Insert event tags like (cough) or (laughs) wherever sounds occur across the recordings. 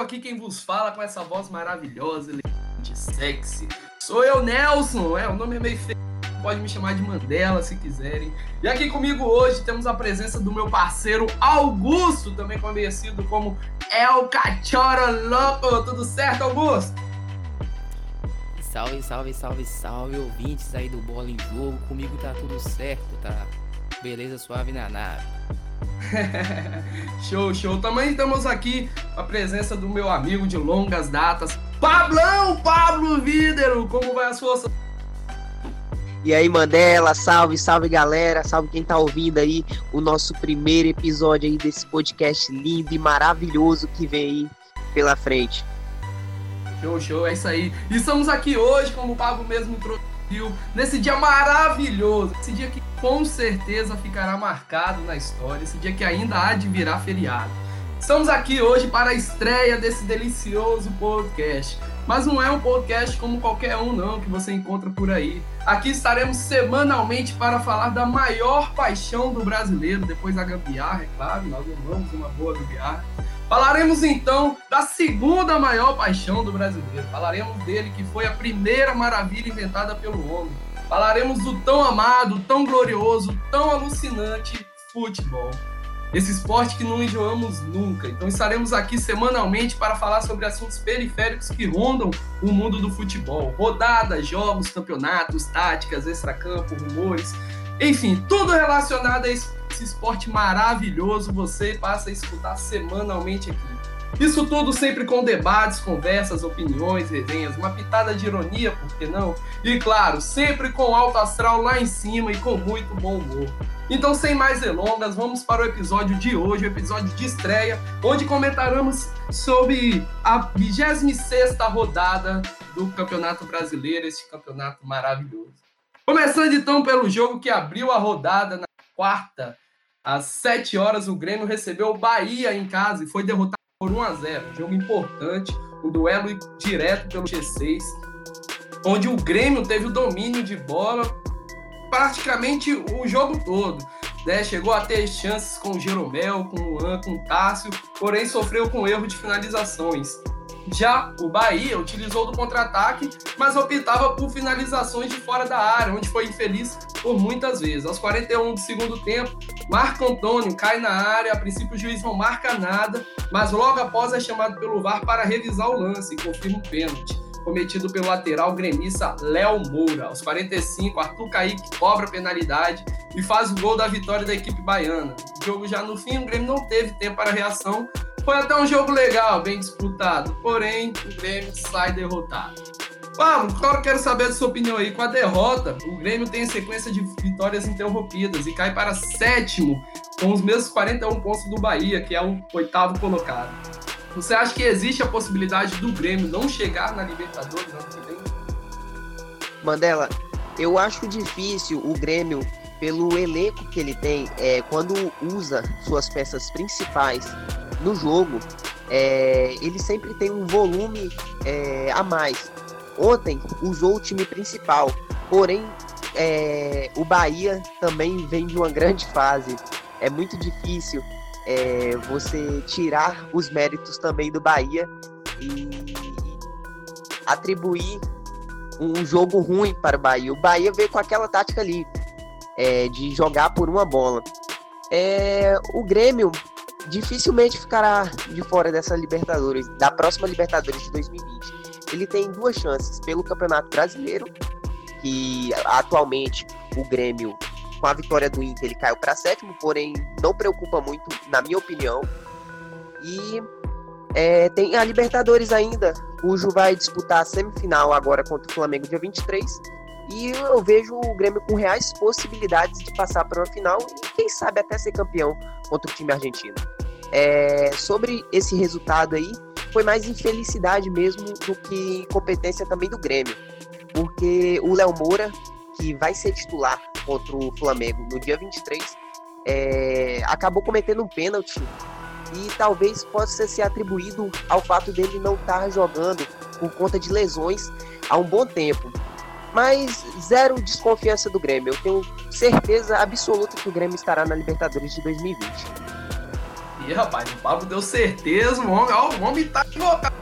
Jogo, aqui quem vos fala com essa voz maravilhosa, elegante, sexy. Sou eu, Nelson, é, o nome é meio feio, pode me chamar de Mandela se quiserem. E aqui comigo hoje temos a presença do meu parceiro Augusto, também conhecido como El Cachorro Louco. Tudo certo, Augusto? Salve, salve, salve, salve, ouvintes aí do Bola em Jogo. Comigo tá tudo certo, tá? Beleza suave na nave. (laughs) show, show. Também estamos aqui com a presença do meu amigo de longas datas, Pablão, Pablo Vídero. Como vai as forças? E aí, Mandela, salve, salve galera, salve quem tá ouvindo aí o nosso primeiro episódio aí desse podcast lindo e maravilhoso que vem aí pela frente. Show, show, é isso aí. E estamos aqui hoje, como o Pablo mesmo introduziu, nesse dia maravilhoso. Esse dia que com certeza ficará marcado na história. Esse dia que ainda há de virar feriado. Estamos aqui hoje para a estreia desse delicioso podcast. Mas não é um podcast como qualquer um, não, que você encontra por aí. Aqui estaremos semanalmente para falar da maior paixão do brasileiro, depois da gambiarra, é claro, nós amamos uma boa gambiarra. Falaremos então da segunda maior paixão do brasileiro. Falaremos dele que foi a primeira maravilha inventada pelo homem. Falaremos do tão amado, tão glorioso, tão alucinante futebol. Esse esporte que não enjoamos nunca. Então estaremos aqui semanalmente para falar sobre assuntos periféricos que rondam o mundo do futebol. Rodadas, jogos, campeonatos, táticas, extracampo, rumores, enfim, tudo relacionado a esse esse esporte maravilhoso você passa a escutar semanalmente aqui. Isso tudo sempre com debates, conversas, opiniões, resenhas, uma pitada de ironia, por que não? E claro, sempre com alto astral lá em cima e com muito bom humor. Então, sem mais delongas, vamos para o episódio de hoje, o episódio de estreia, onde comentaremos sobre a 26 rodada do Campeonato Brasileiro, este campeonato maravilhoso. Começando então pelo jogo que abriu a rodada na quarta às 7 horas, o Grêmio recebeu o Bahia em casa e foi derrotado por 1 a 0 Jogo importante, um duelo direto pelo G6, onde o Grêmio teve o domínio de bola praticamente o jogo todo. Né? Chegou a ter chances com o Jeromel, com o Luan, com o Tássio, porém sofreu com erro de finalizações. Já o Bahia utilizou do contra-ataque, mas optava por finalizações de fora da área, onde foi infeliz por muitas vezes. Aos 41 do segundo tempo, Marco Antônio cai na área, a princípio o juiz não marca nada, mas logo após é chamado pelo VAR para revisar o lance e confirma o pênalti cometido pelo lateral gremista Léo Moura. Aos 45, Arthur Kaique cobra a penalidade e faz o gol da vitória da equipe baiana. O jogo já no fim, o Grêmio não teve tempo para reação, foi até um jogo legal, bem disputado, porém o Grêmio sai derrotado. Pablo, claro, quero saber a sua opinião aí. Com a derrota, o Grêmio tem sequência de vitórias interrompidas e cai para sétimo, com os mesmos 41 pontos do Bahia, que é o oitavo colocado. Você acha que existe a possibilidade do Grêmio não chegar na Libertadores ano que vem? Mandela, eu acho difícil o Grêmio, pelo elenco que ele tem, é, quando usa suas peças principais no jogo, é, ele sempre tem um volume é, a mais. Ontem usou o time principal, porém é, o Bahia também vem de uma grande fase. É muito difícil é, você tirar os méritos também do Bahia e atribuir um jogo ruim para o Bahia. O Bahia veio com aquela tática ali é, de jogar por uma bola. É, o Grêmio dificilmente ficará de fora dessa Libertadores, da próxima Libertadores de 2020. Ele tem duas chances pelo Campeonato Brasileiro, que atualmente o Grêmio, com a vitória do Inter, ele caiu para sétimo, porém não preocupa muito, na minha opinião. E é, tem a Libertadores ainda, cujo vai disputar a semifinal agora contra o Flamengo dia 23. E eu vejo o Grêmio com reais possibilidades de passar para uma final e, quem sabe, até ser campeão contra o time argentino. É, sobre esse resultado aí, foi mais infelicidade mesmo do que competência também do Grêmio. Porque o Léo Moura, que vai ser titular contra o Flamengo no dia 23, é, acabou cometendo um pênalti e talvez possa ser atribuído ao fato dele não estar jogando por conta de lesões há um bom tempo. Mas zero desconfiança do Grêmio. Eu tenho certeza absoluta que o Grêmio estará na Libertadores de 2020. aí, rapaz. O Pablo deu certeza, o homem, ó, o homem tá equivocado.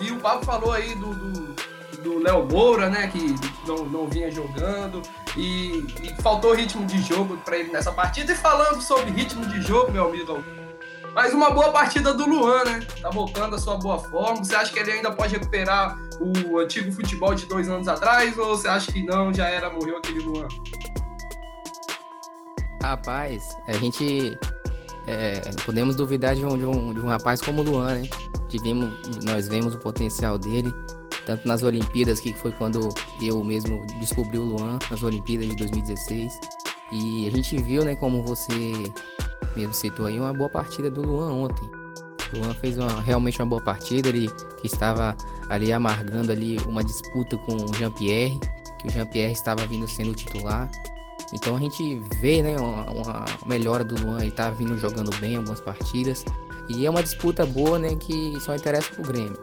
E o Pablo falou aí do, do, do Léo Moura, né? Que não, não vinha jogando. E, e faltou ritmo de jogo para ele nessa partida. E falando sobre ritmo de jogo, meu amigo, mas uma boa partida do Luan, né? Tá voltando à sua boa forma. Você acha que ele ainda pode recuperar o antigo futebol de dois anos atrás? Ou você acha que não, já era, morreu aquele Luan? Rapaz, a gente é, podemos duvidar de um, de, um, de um rapaz como o Luan, né? Tivemos, nós vemos o potencial dele, tanto nas Olimpíadas, que foi quando eu mesmo descobri o Luan, nas Olimpíadas de 2016. E a gente viu, né, como você mesmo citou aí uma boa partida do Luan ontem. O Luan fez uma, realmente uma boa partida, ele que estava ali amargando ali uma disputa com o Jean-Pierre, que o Jean-Pierre estava vindo sendo titular. Então a gente vê né, uma, uma melhora do Luan, ele tá vindo jogando bem algumas partidas. E é uma disputa boa né, que só interessa pro Grêmio.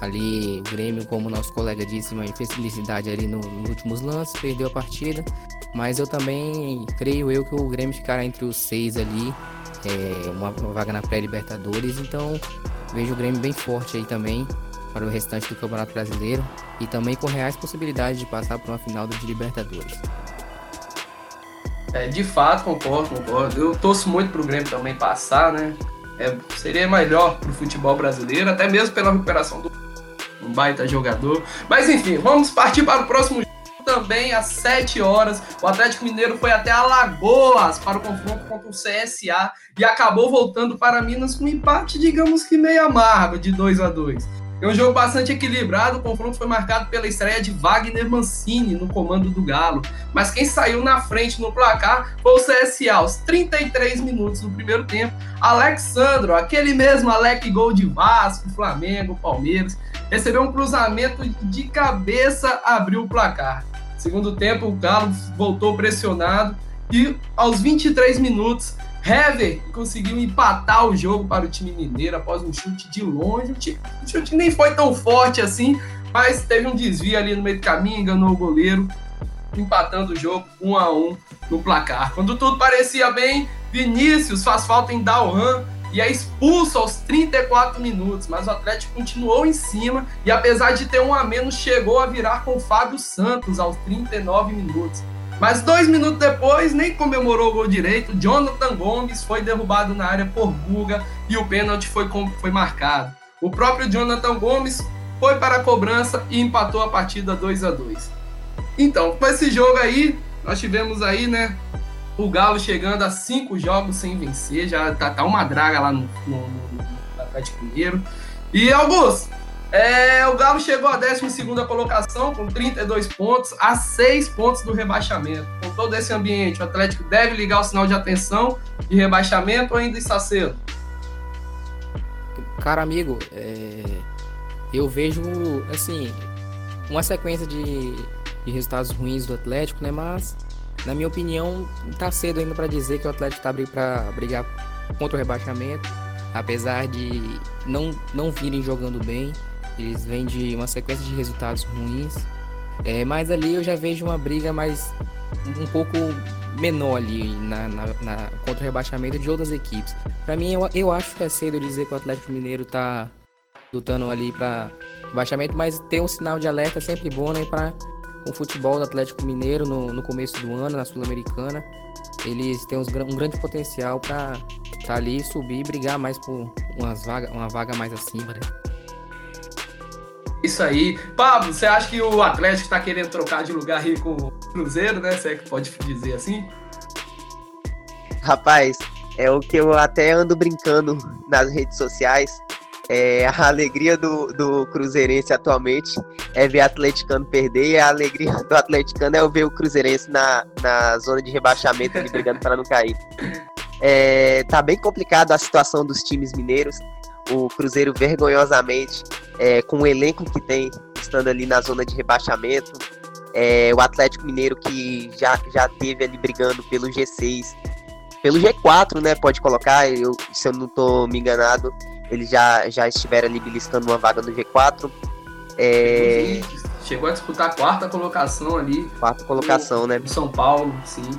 Ali o Grêmio, como nosso colega disse, uma infelicidade ali no, nos últimos lances, perdeu a partida. Mas eu também creio eu que o Grêmio ficará entre os seis ali, é, uma, vaga na pré-Libertadores. Então vejo o Grêmio bem forte aí também para o restante do Campeonato Brasileiro e também com reais possibilidades de passar por uma final de Libertadores. É, de fato, concordo, concordo. Eu torço muito para o Grêmio também passar, né? É, seria melhor para o futebol brasileiro, até mesmo pela recuperação do um baita jogador. Mas enfim, vamos partir para o próximo também às 7 horas. O Atlético Mineiro foi até Alagoas para o confronto contra o CSA e acabou voltando para Minas com um empate, digamos que meio amargo, de 2 a 2 é um jogo bastante equilibrado, o confronto foi marcado pela estreia de Wagner Mancini no comando do Galo. Mas quem saiu na frente no placar foi o CSA, aos 33 minutos do primeiro tempo. Alexandro, aquele mesmo Alec Gol de Vasco, Flamengo, Palmeiras, recebeu um cruzamento de cabeça, abriu o placar. Segundo tempo, o Galo voltou pressionado e aos 23 minutos, Hever conseguiu empatar o jogo para o time mineiro após um chute de longe. O chute nem foi tão forte assim, mas teve um desvio ali no meio do caminho, enganou o goleiro, empatando o jogo 1 a 1 no placar. Quando tudo parecia bem, Vinícius faz falta em Dalhan e é expulso aos 34 minutos, mas o Atlético continuou em cima e apesar de ter um a menos, chegou a virar com o Fábio Santos aos 39 minutos. Mas dois minutos depois, nem comemorou o gol direito, Jonathan Gomes foi derrubado na área por Guga e o pênalti foi, foi marcado. O próprio Jonathan Gomes foi para a cobrança e empatou a partida 2 a 2 Então, com esse jogo aí, nós tivemos aí, né, o Galo chegando a cinco jogos sem vencer, já tá, tá uma draga lá no, no, no, Atlético Mineiro. E Augusto, é, o Galo chegou à 12 colocação com 32 pontos, a 6 pontos do rebaixamento. Com todo esse ambiente, o Atlético deve ligar o sinal de atenção de rebaixamento ou ainda está cedo? Cara, amigo, é... eu vejo assim uma sequência de, de resultados ruins do Atlético, né? Mas na minha opinião, tá cedo ainda para dizer que o Atlético tá para brigar contra o rebaixamento, apesar de não, não virem jogando bem. Eles vêm de uma sequência de resultados ruins. É, mas ali eu já vejo uma briga mais um pouco menor ali na, na, na contra o rebaixamento de outras equipes. Para mim, eu, eu acho que é cedo dizer que o Atlético Mineiro tá lutando ali para rebaixamento, mas ter um sinal de alerta é sempre bom, né, para o futebol do Atlético Mineiro no, no começo do ano, na Sul-Americana. Eles têm uns, um grande potencial para estar tá ali, subir e brigar mais por umas vaga, uma vaga mais acima, né? Isso aí. Pablo, você acha que o Atlético está querendo trocar de lugar aí com o Cruzeiro, né? Você é que pode dizer assim? Rapaz, é o que eu até ando brincando nas redes sociais. É, a alegria do, do Cruzeirense atualmente é ver o atleticano perder e a alegria do atleticano é ver o Cruzeirense na, na zona de rebaixamento ali brigando para não cair. É, tá bem complicado a situação dos times mineiros. O Cruzeiro vergonhosamente, é, com o elenco que tem, estando ali na zona de rebaixamento. É, o Atlético Mineiro que já, já teve ali brigando pelo G6, pelo G4, né? Pode colocar, eu, se eu não tô me enganado, eles já, já estiveram ali beliscando uma vaga no G4. É... Chegou a disputar a quarta colocação ali. Quarta colocação, no, né? São Paulo, sim.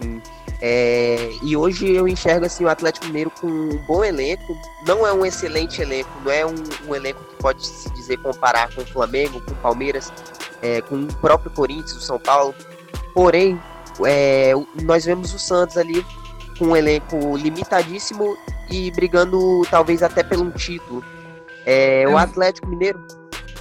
Sim. É, e hoje eu enxergo assim, o Atlético Mineiro com um bom elenco. Não é um excelente elenco, não é um, um elenco que pode se dizer comparar com o Flamengo, com o Palmeiras, é, com o próprio Corinthians, o São Paulo. Porém, é, nós vemos o Santos ali com um elenco limitadíssimo e brigando talvez até pelo título. É, o Atlético Mineiro.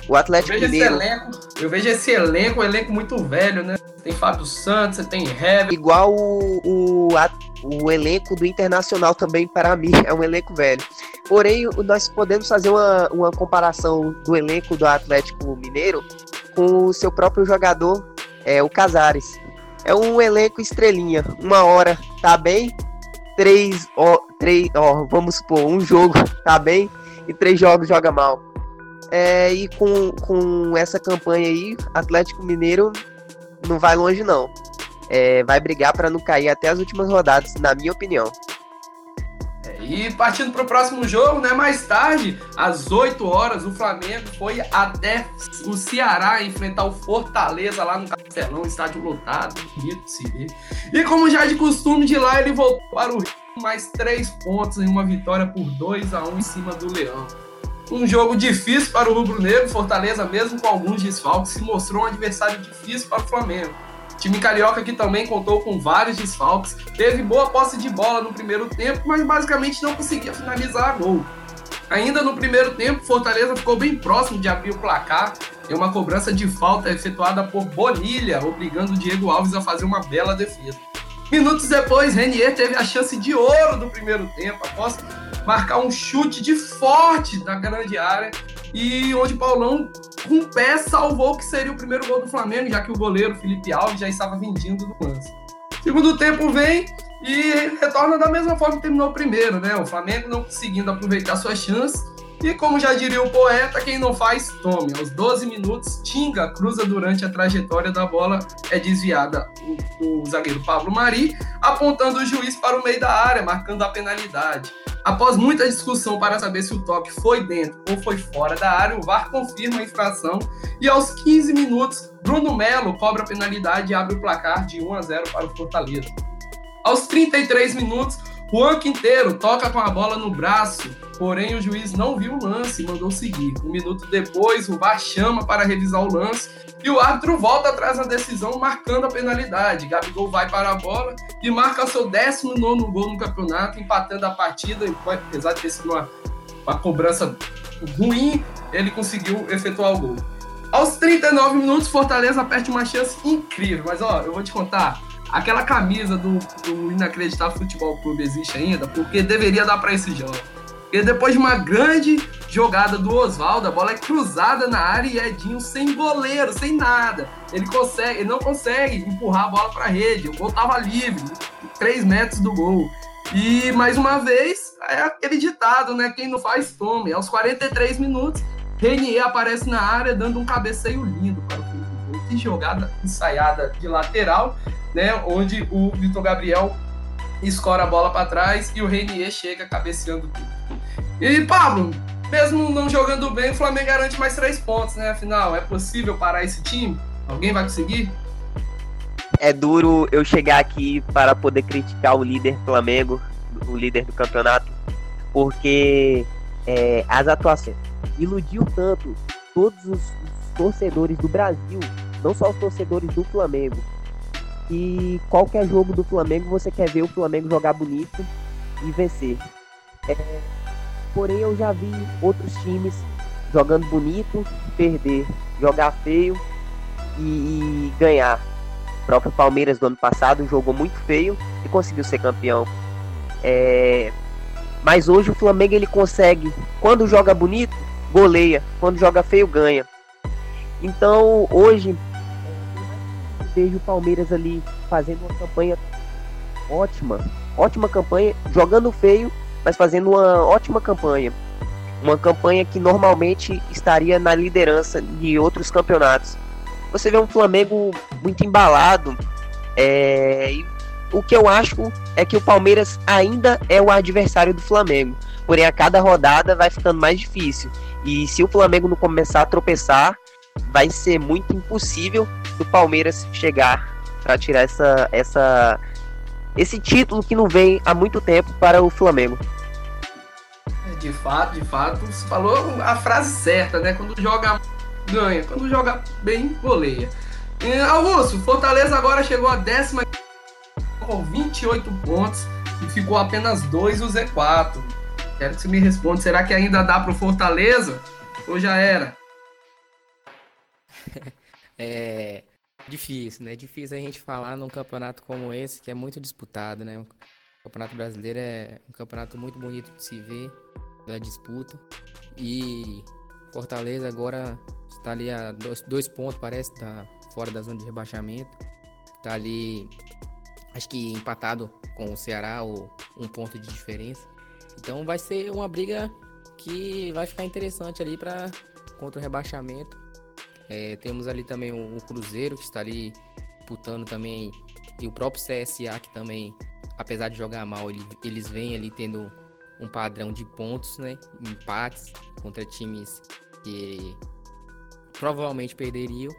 O Atlético eu Mineiro. Elenco, eu vejo esse elenco, um elenco muito velho, né? Tem Fábio Santos, você tem Hever. Igual o, o, a, o elenco do Internacional também, para mim, (laughs) é um elenco velho. Porém, nós podemos fazer uma, uma comparação do elenco do Atlético Mineiro com o seu próprio jogador, é, o Casares. É um elenco estrelinha. Uma hora tá bem, três, ó, três, ó, vamos supor, um jogo (laughs) tá bem e três jogos joga mal. É, e com, com essa campanha aí, Atlético Mineiro não vai longe não. É, vai brigar para não cair até as últimas rodadas, na minha opinião. E partindo para o próximo jogo, né? Mais tarde, às 8 horas, o Flamengo foi até o Ceará enfrentar o Fortaleza lá no Castelão, estádio lotado, bonito se ver. E como já é de costume de lá, ele voltou para o Rio mais três pontos em uma vitória por 2 a 1 em cima do Leão. Um jogo difícil para o Rubro Negro, Fortaleza, mesmo com alguns desfalques, se mostrou um adversário difícil para o Flamengo. O time carioca que também contou com vários desfalques, teve boa posse de bola no primeiro tempo, mas basicamente não conseguia finalizar a gol. Ainda no primeiro tempo, Fortaleza ficou bem próximo de abrir o placar em uma cobrança de falta efetuada por Bonilha, obrigando o Diego Alves a fazer uma bela defesa. Minutos depois, Renier teve a chance de ouro do primeiro tempo, após marcar um chute de forte na grande área e onde Paulão com pé salvou que seria o primeiro gol do Flamengo, já que o goleiro Felipe Alves já estava vendido do lance. Segundo tempo vem e retorna da mesma forma que terminou o primeiro, né? O Flamengo não conseguindo aproveitar suas chances. E como já diria o poeta, quem não faz, tome. Aos 12 minutos, Tinga cruza durante a trajetória da bola, é desviada o, o zagueiro Pablo Mari, apontando o juiz para o meio da área, marcando a penalidade. Após muita discussão para saber se o toque foi dentro ou foi fora da área, o VAR confirma a infração e aos 15 minutos, Bruno Melo cobra a penalidade e abre o placar de 1 a 0 para o Fortaleza. Aos 33 minutos, Juan Quinteiro toca com a bola no braço, porém o juiz não viu o lance e mandou seguir. Um minuto depois, o VAR chama para revisar o lance e o árbitro volta atrás na decisão, marcando a penalidade. Gabigol vai para a bola e marca seu 19 gol no campeonato, empatando a partida. Apesar de ter sido uma, uma cobrança ruim, ele conseguiu efetuar o gol. Aos 39 minutos, Fortaleza perde uma chance incrível. Mas ó, eu vou te contar. Aquela camisa do, do Inacreditável Futebol Clube existe ainda, porque deveria dar para esse jogo. E depois de uma grande jogada do Oswaldo, a bola é cruzada na área e Edinho sem goleiro, sem nada. Ele consegue, ele não consegue empurrar a bola para a rede. O gol estava livre, 3 metros do gol. E mais uma vez, é aquele ditado, né? Quem não faz, tome. Aos 43 minutos, Renier aparece na área dando um cabeceio lindo para o Felipe. Que jogada ensaiada de lateral, né? Onde o Vitor Gabriel escora a bola para trás e o Renier chega cabeceando tudo. E Pablo, mesmo não jogando bem, o Flamengo garante mais três pontos, né? Afinal, é possível parar esse time? Alguém vai conseguir? É duro eu chegar aqui para poder criticar o líder Flamengo, o líder do campeonato, porque é, as atuações iludiu tanto todos os, os torcedores do Brasil, não só os torcedores do Flamengo. E qualquer jogo do Flamengo você quer ver o Flamengo jogar bonito e vencer. É, Porém, eu já vi outros times jogando bonito, perder, jogar feio e, e ganhar. O próprio Palmeiras do ano passado jogou muito feio e conseguiu ser campeão. É... Mas hoje o Flamengo ele consegue, quando joga bonito, goleia, quando joga feio, ganha. Então hoje vejo o Palmeiras ali fazendo uma campanha ótima, ótima campanha, jogando feio mas fazendo uma ótima campanha. Uma campanha que normalmente estaria na liderança de outros campeonatos. Você vê um Flamengo muito embalado. É... o que eu acho é que o Palmeiras ainda é o adversário do Flamengo. Porém, a cada rodada vai ficando mais difícil. E se o Flamengo não começar a tropeçar, vai ser muito impossível do Palmeiras chegar para tirar essa, essa esse título que não vem há muito tempo para o Flamengo. É, de fato, de fato, você falou a frase certa, né? Quando joga, ganha. Quando joga bem, goleia. Augusto, Fortaleza agora chegou a décima com 28 pontos e ficou apenas dois o Z4. Quero que você me responda, será que ainda dá para o Fortaleza ou já era? (laughs) é difícil, né? Difícil a gente falar num campeonato como esse, que é muito disputado, né? O Campeonato Brasileiro é um campeonato muito bonito de se ver, da disputa. E Fortaleza agora está ali a dois, dois pontos, parece, tá fora da zona de rebaixamento. Tá ali, acho que empatado com o Ceará, ou um ponto de diferença. Então vai ser uma briga que vai ficar interessante ali para contra o rebaixamento. É, temos ali também o, o, Cruzeiro que está ali disputando também e o próprio CSA que também, apesar de jogar mal, ele, eles vêm ali tendo um padrão de pontos, né? Empates contra times que provavelmente perderiam.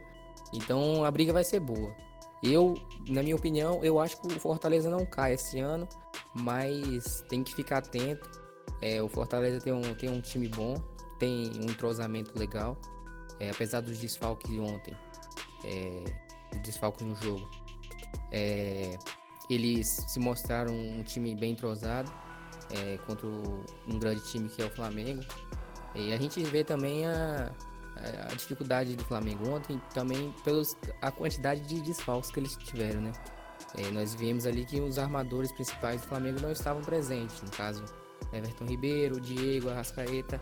Então a briga vai ser boa. Eu, na minha opinião, eu acho que o Fortaleza não cai esse ano, mas tem que ficar atento. É, o Fortaleza tem um, tem um time bom, tem um entrosamento legal, é, apesar dos desfalques de ontem, é, desfalques no jogo. É, eles se mostraram um time bem entrosado é, contra um grande time que é o Flamengo. E a gente vê também a, a dificuldade do Flamengo ontem também pelos a quantidade de desfalques que eles tiveram, né? É, nós vimos ali que os armadores principais do Flamengo não estavam presentes, no caso Everton Ribeiro, Diego, Arrascaeta,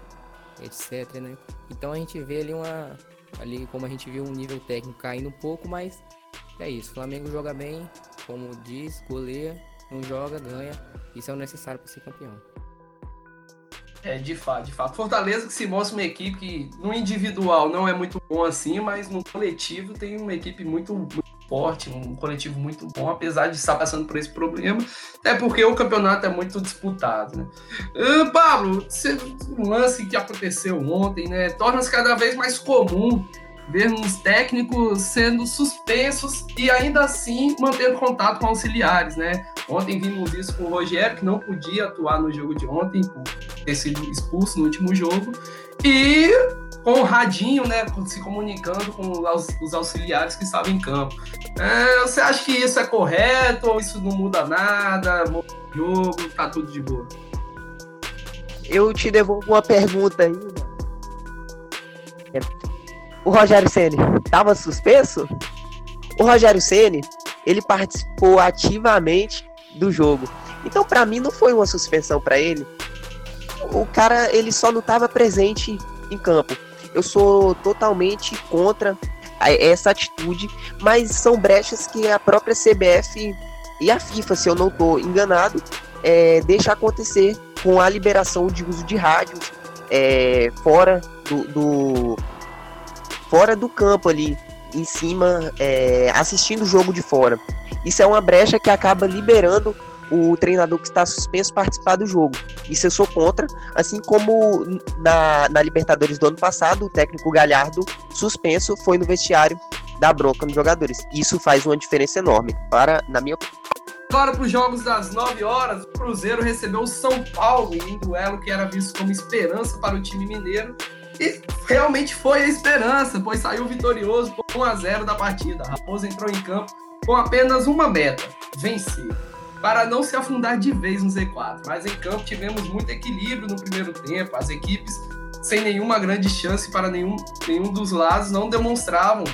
etc, né? Então a gente vê ali uma ali como a gente viu um nível técnico caindo um pouco, mas é isso, o Flamengo joga bem, como diz, goleia, não joga, ganha, isso é o necessário para ser campeão. É, de fato, de fato. Fortaleza que se mostra uma equipe que no individual não é muito bom assim, mas no coletivo tem uma equipe muito, muito forte, um coletivo muito bom, apesar de estar passando por esse problema, até porque o campeonato é muito disputado, né? Uh, Pablo, um lance que aconteceu ontem, né, torna-se cada vez mais comum vermos técnicos sendo suspensos e ainda assim mantendo contato com auxiliares, né? Ontem vimos isso com o Rogério, que não podia atuar no jogo de ontem por ter sido expulso no último jogo, e com o radinho, né, se comunicando com os auxiliares que estavam em campo. É, você acha que isso é correto ou isso não muda nada? O jogo, tá tudo de boa? Eu te devolvo uma pergunta aí, o Rogério Ceni estava suspenso? O Rogério Ceni ele participou ativamente do jogo. Então, para mim, não foi uma suspensão para ele. O cara, ele só não estava presente em campo. Eu sou totalmente contra essa atitude, mas são brechas que a própria CBF e a FIFA, se eu não estou enganado, é, deixa acontecer com a liberação de uso de rádios é, fora do, do, fora do campo ali, em cima, é, assistindo o jogo de fora. Isso é uma brecha que acaba liberando o treinador que está suspenso participar do jogo. Isso eu sou contra, assim como na, na Libertadores do ano passado, o técnico Galhardo suspenso foi no vestiário da bronca nos jogadores. Isso faz uma diferença enorme, para, na minha opinião. Agora para os jogos das 9 horas, o Cruzeiro recebeu o São Paulo em duelo que era visto como esperança para o time mineiro e realmente foi a esperança, pois saiu vitorioso por 1 a 0 da partida. A Raposa entrou em campo com apenas uma meta: vencer. Para não se afundar de vez no Z4. Mas em campo tivemos muito equilíbrio no primeiro tempo. As equipes, sem nenhuma grande chance para nenhum, nenhum dos lados, não demonstravam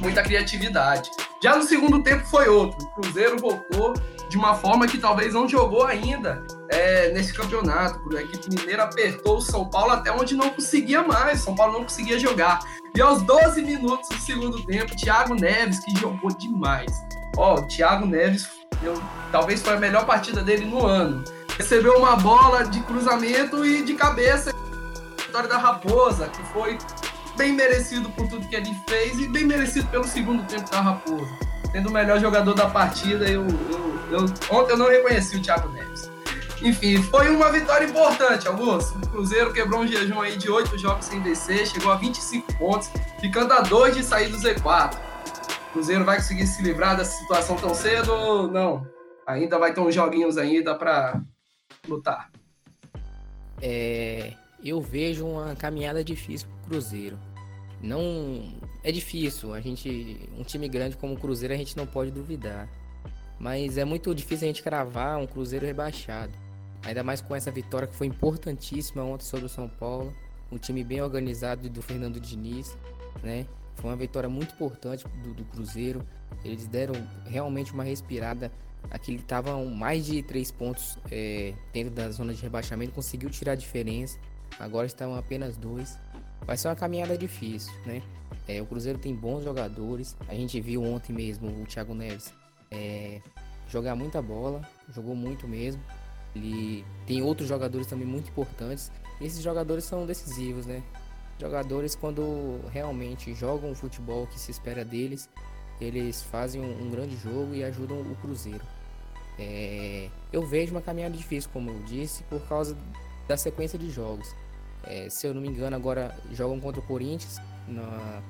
muita criatividade. Já no segundo tempo foi outro. O Cruzeiro voltou de uma forma que talvez não jogou ainda é, nesse campeonato. A equipe mineira apertou o São Paulo até onde não conseguia mais. São Paulo não conseguia jogar. E aos 12 minutos do segundo tempo, Thiago Neves, que jogou demais. Ó, o Thiago Neves, eu, talvez foi a melhor partida dele no ano. Recebeu uma bola de cruzamento e de cabeça. Vitória da Raposa, que foi bem merecido por tudo que ele fez e bem merecido pelo segundo tempo da Raposa sendo o melhor jogador da partida. Eu, eu, eu, ontem eu não reconheci o Thiago Neves. Enfim, foi uma vitória importante, Augusto. O Cruzeiro quebrou um jejum aí de oito jogos sem vencer, chegou a 25 pontos, ficando a dois de sair do Z4. O Cruzeiro vai conseguir se livrar dessa situação tão cedo não? Ainda vai ter uns joguinhos ainda para lutar. É, eu vejo uma caminhada difícil pro Cruzeiro. Não é difícil, a gente, um time grande como o Cruzeiro a gente não pode duvidar. Mas é muito difícil a gente cravar um Cruzeiro rebaixado. Ainda mais com essa vitória que foi importantíssima ontem sobre o São Paulo. Um time bem organizado do Fernando Diniz, né? Foi uma vitória muito importante do, do Cruzeiro. Eles deram realmente uma respirada. Aqui estavam mais de três pontos é, dentro da zona de rebaixamento, conseguiu tirar a diferença. Agora estão apenas dois. Vai ser uma caminhada difícil, né? É, o Cruzeiro tem bons jogadores. A gente viu ontem mesmo o Thiago Neves é, jogar muita bola, jogou muito mesmo. Ele tem outros jogadores também muito importantes. E esses jogadores são decisivos, né? Jogadores quando realmente jogam o futebol que se espera deles, eles fazem um, um grande jogo e ajudam o Cruzeiro. É, eu vejo uma caminhada difícil, como eu disse, por causa da sequência de jogos. É, se eu não me engano, agora jogam contra o Corinthians na,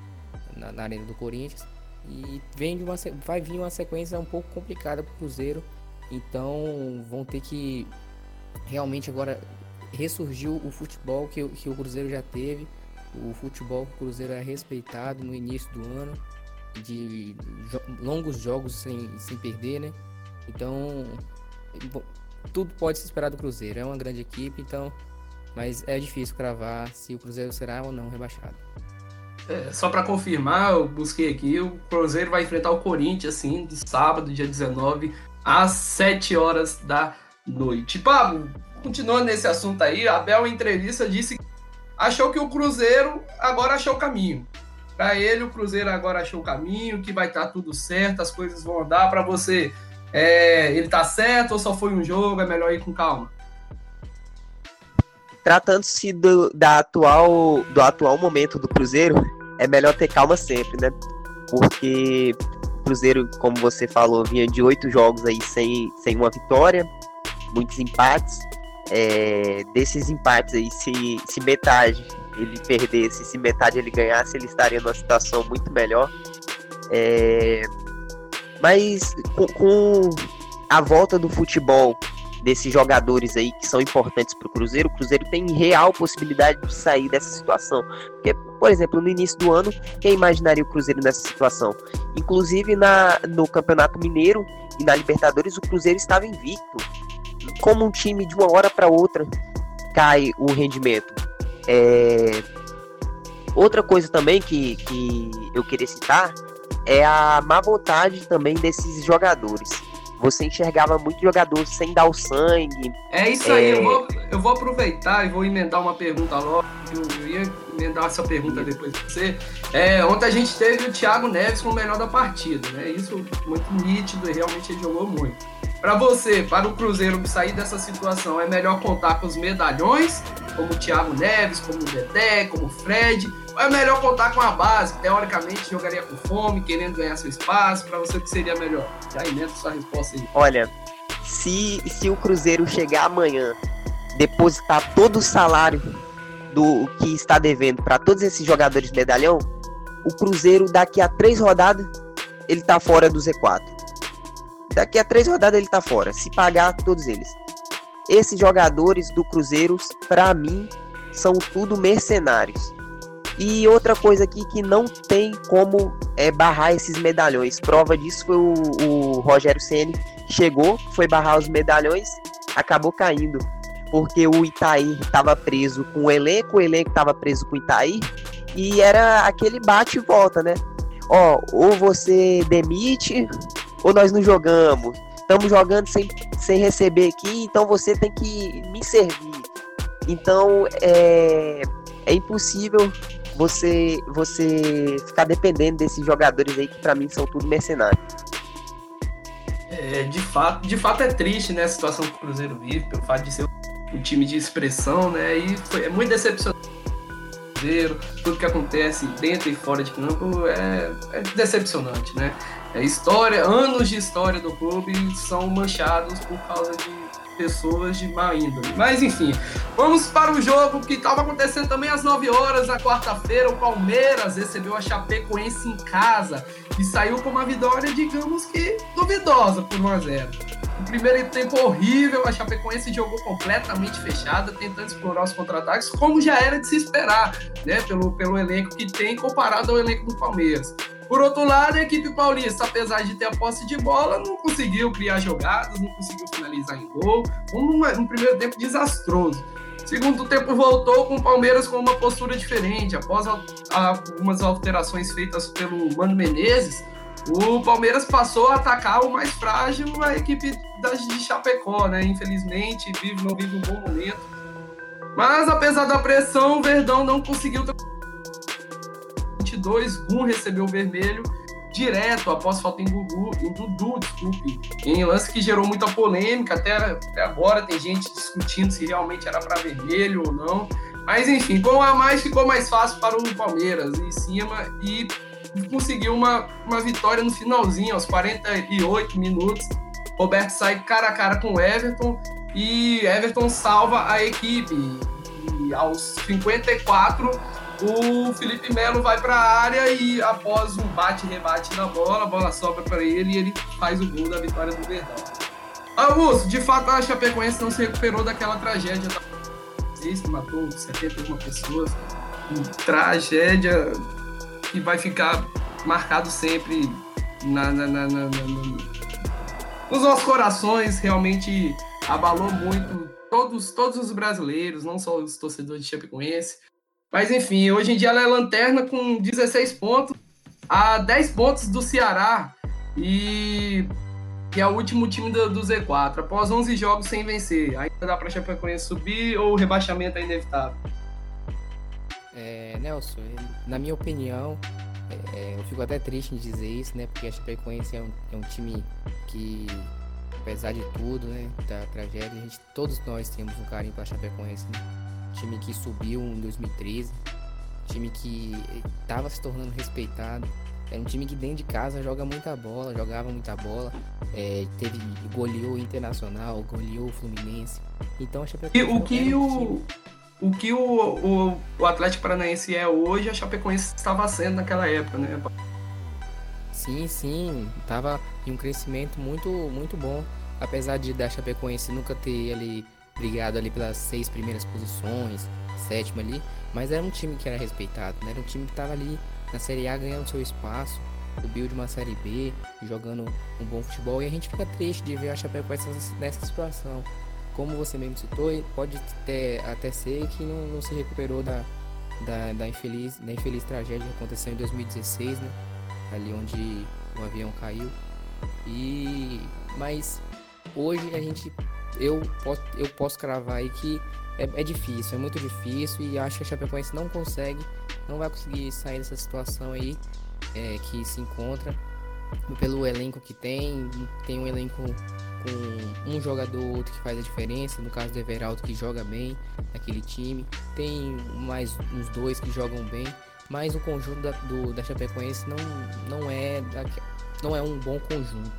na, na arena do Corinthians e vem de uma, vai vir uma sequência um pouco complicada para o Cruzeiro. Então vão ter que realmente agora ressurgiu o futebol que, que o Cruzeiro já teve. O futebol Cruzeiro é respeitado no início do ano, de jo longos jogos sem, sem perder, né? Então, bom, tudo pode se esperar do Cruzeiro. É uma grande equipe, então, mas é difícil cravar se o Cruzeiro será ou não rebaixado. É, só para confirmar, eu busquei aqui, o Cruzeiro vai enfrentar o Corinthians, assim, de sábado, dia 19, às 7 horas da noite. Pablo, continuando nesse assunto aí, a Abel, em entrevista, disse que achou que o Cruzeiro agora achou o caminho. Para ele, o Cruzeiro agora achou o caminho, que vai estar tá tudo certo, as coisas vão andar. Para você, é, ele tá certo ou só foi um jogo? É melhor ir com calma? Tratando-se do, atual, do atual momento do Cruzeiro, é melhor ter calma sempre, né? Porque o Cruzeiro, como você falou, vinha de oito jogos aí sem, sem uma vitória, muitos empates. É, desses empates aí, se, se metade ele perdesse, se metade ele ganhasse, ele estaria numa situação muito melhor. É, mas com, com, a volta do futebol desses jogadores aí que são importantes para o Cruzeiro, o Cruzeiro tem real possibilidade de sair dessa situação. Porque, por exemplo, no início do ano, quem imaginaria o Cruzeiro nessa situação? Inclusive na, no Campeonato Mineiro e na Libertadores, o Cruzeiro estava invicto. Como um time de uma hora para outra cai o rendimento. É... Outra coisa também que, que eu queria citar é a má vontade também desses jogadores você enxergava muito jogador sem dar o sangue. É isso aí, eu, é. vou, eu vou aproveitar e vou emendar uma pergunta logo. Eu, ia emendar essa pergunta depois de você. É, ontem a gente teve o Thiago Neves como o melhor da partida, né? Isso muito nítido e realmente ele jogou muito. Para você, para o Cruzeiro sair dessa situação, é melhor contar com os medalhões, como o Thiago Neves, como o Dedé, como o Fred, ou é melhor contar com a base, teoricamente jogaria com fome, querendo ganhar seu espaço, para você o que seria melhor? Já emenda sua resposta aí. Olha, se, se o Cruzeiro chegar amanhã, depositar todo o salário do que está devendo para todos esses jogadores medalhão, o Cruzeiro daqui a três rodadas ele tá fora do Z4. Daqui a três rodadas ele tá fora, se pagar todos eles. Esses jogadores do Cruzeiro, para mim, são tudo mercenários. E outra coisa aqui que não tem como é barrar esses medalhões. Prova disso foi o, o Rogério Ceni chegou, foi barrar os medalhões, acabou caindo. Porque o Itaí estava preso com o elenco, o elenco estava preso com o Itaí, e era aquele bate e volta, né? Ó, ou você demite, ou nós não jogamos. Estamos jogando sem, sem receber aqui, então você tem que me servir. Então é, é impossível você você ficar dependendo desses jogadores aí que para mim são tudo mercenários. É, de fato, de fato é triste, né, a situação que o Cruzeiro vive, pelo fato de ser um time de expressão, né? E foi, é muito decepcionante. Cruzeiro, tudo que acontece dentro e fora de campo é, é decepcionante, né? É história, anos de história do clube são manchados por causa de pessoas de má índole. Mas enfim, vamos para o jogo que estava acontecendo também às 9 horas na quarta-feira. O Palmeiras recebeu a Chapecoense em casa e saiu com uma vitória, digamos que duvidosa, por 1 a 0. O primeiro tempo horrível, a Chapecoense jogou completamente fechada, tentando explorar os contra-ataques, como já era de se esperar, né? Pelo, pelo elenco que tem comparado ao elenco do Palmeiras. Por outro lado, a equipe paulista, apesar de ter a posse de bola, não conseguiu criar jogadas, não conseguiu finalizar em gol. Um, um primeiro tempo desastroso. Segundo tempo voltou com o Palmeiras com uma postura diferente. Após algumas alterações feitas pelo Mano Menezes, o Palmeiras passou a atacar o mais frágil, a equipe de Chapecó, né? Infelizmente, vive, não vive um bom momento. Mas apesar da pressão, o Verdão não conseguiu 22, Gum recebeu o vermelho direto após falta em Dudu, em Dudu, desculpe, em lance que gerou muita polêmica, até, até agora tem gente discutindo se realmente era para vermelho ou não. Mas enfim, com a mais ficou mais fácil para o Palmeiras em cima e conseguiu uma, uma vitória no finalzinho, aos 48 minutos. Roberto sai cara a cara com Everton e Everton salva a equipe. E aos 54 o Felipe Melo vai para a área e após um bate-rebate na bola, a bola sobra para ele e ele faz o gol da vitória do Verdão. Augusto, de fato a Chapecoense não se recuperou daquela tragédia que matou 71 pessoas. Uma tragédia que vai ficar marcado sempre na, na, na, na, nos nossos corações. Realmente abalou muito todos, todos os brasileiros, não só os torcedores de Chapecoense. Mas enfim, hoje em dia ela é lanterna com 16 pontos, a 10 pontos do Ceará e é o último time do, do, Z4. Após 11 jogos sem vencer, ainda dá para a Chapecoense subir ou o rebaixamento é inevitável? É, Nelson, na minha opinião, é, é, eu fico até triste em dizer isso, né? Porque a Chapecoense é um, é um time que, apesar de tudo, né, da tragédia, gente, todos nós temos um carinho para a Chapecoense. Né? Time que subiu em 2013, time que estava se tornando respeitado. É um time que dentro de casa joga muita bola, jogava muita bola. É, teve goleou Internacional, goleou o Fluminense. Então a Chapecoense. E o que o, o que o, o, o, Atlético Paranaense é hoje, a Chapecoense estava sendo naquela época, né? Sim, sim, estava em um crescimento muito, muito bom. Apesar de da Chapecoense nunca ter ali brigado ali pelas seis primeiras posições, sétima ali, mas era um time que era respeitado, né? Era um time que estava ali na Série A ganhando seu espaço, subiu de uma Série B, jogando um bom futebol, e a gente fica triste de ver a Chapecoense nessa situação. Como você mesmo citou, pode ter, até ser que não, não se recuperou da, da, da, infeliz, da infeliz tragédia que aconteceu em 2016, né? Ali onde o avião caiu. E mas hoje a gente eu posso, eu posso cravar aí que é, é, difícil, é muito difícil e acho que a Chapecoense não consegue, não vai conseguir sair dessa situação aí é, que se encontra pelo elenco que tem, tem um elenco com um jogador ou outro que faz a diferença, no caso do Everaldo que joga bem naquele time, tem mais uns dois que jogam bem, mas o conjunto da, do, da Chapecoense não, não, é, não é um bom conjunto.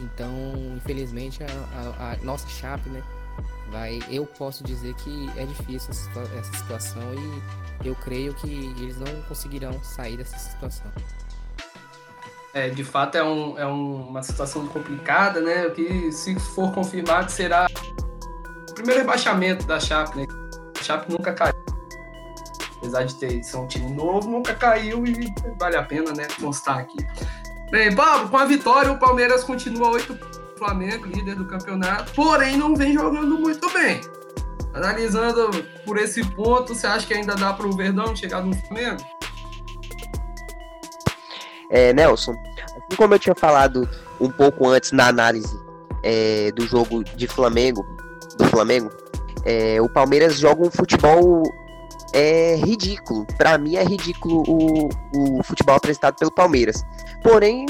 Então, infelizmente, a, a, a, nossa Chape, né, vai, eu posso dizer que é difícil essa, situação e eu creio que eles não conseguirão sair dessa situação. É, de fato é, um, é um, uma situação complicada, né? Que se for confirmado será o primeiro rebaixamento da Chape, né? A Chape nunca caiu. Apesar de ter ser um time novo, nunca caiu e vale a pena, né? Constar aqui. Bem, Pablo, com a vitória, o Palmeiras continua 8 Flamengo, líder do campeonato, porém não vem jogando muito bem. Analisando por esse ponto, você acha que ainda dá para o Verdão chegar no Flamengo? É, Nelson, assim como eu tinha falado um pouco antes na análise é, do jogo de Flamengo, do Flamengo, é, o Palmeiras joga um futebol é ridículo. Para mim é ridículo o, o futebol apresentado pelo Palmeiras. Porém,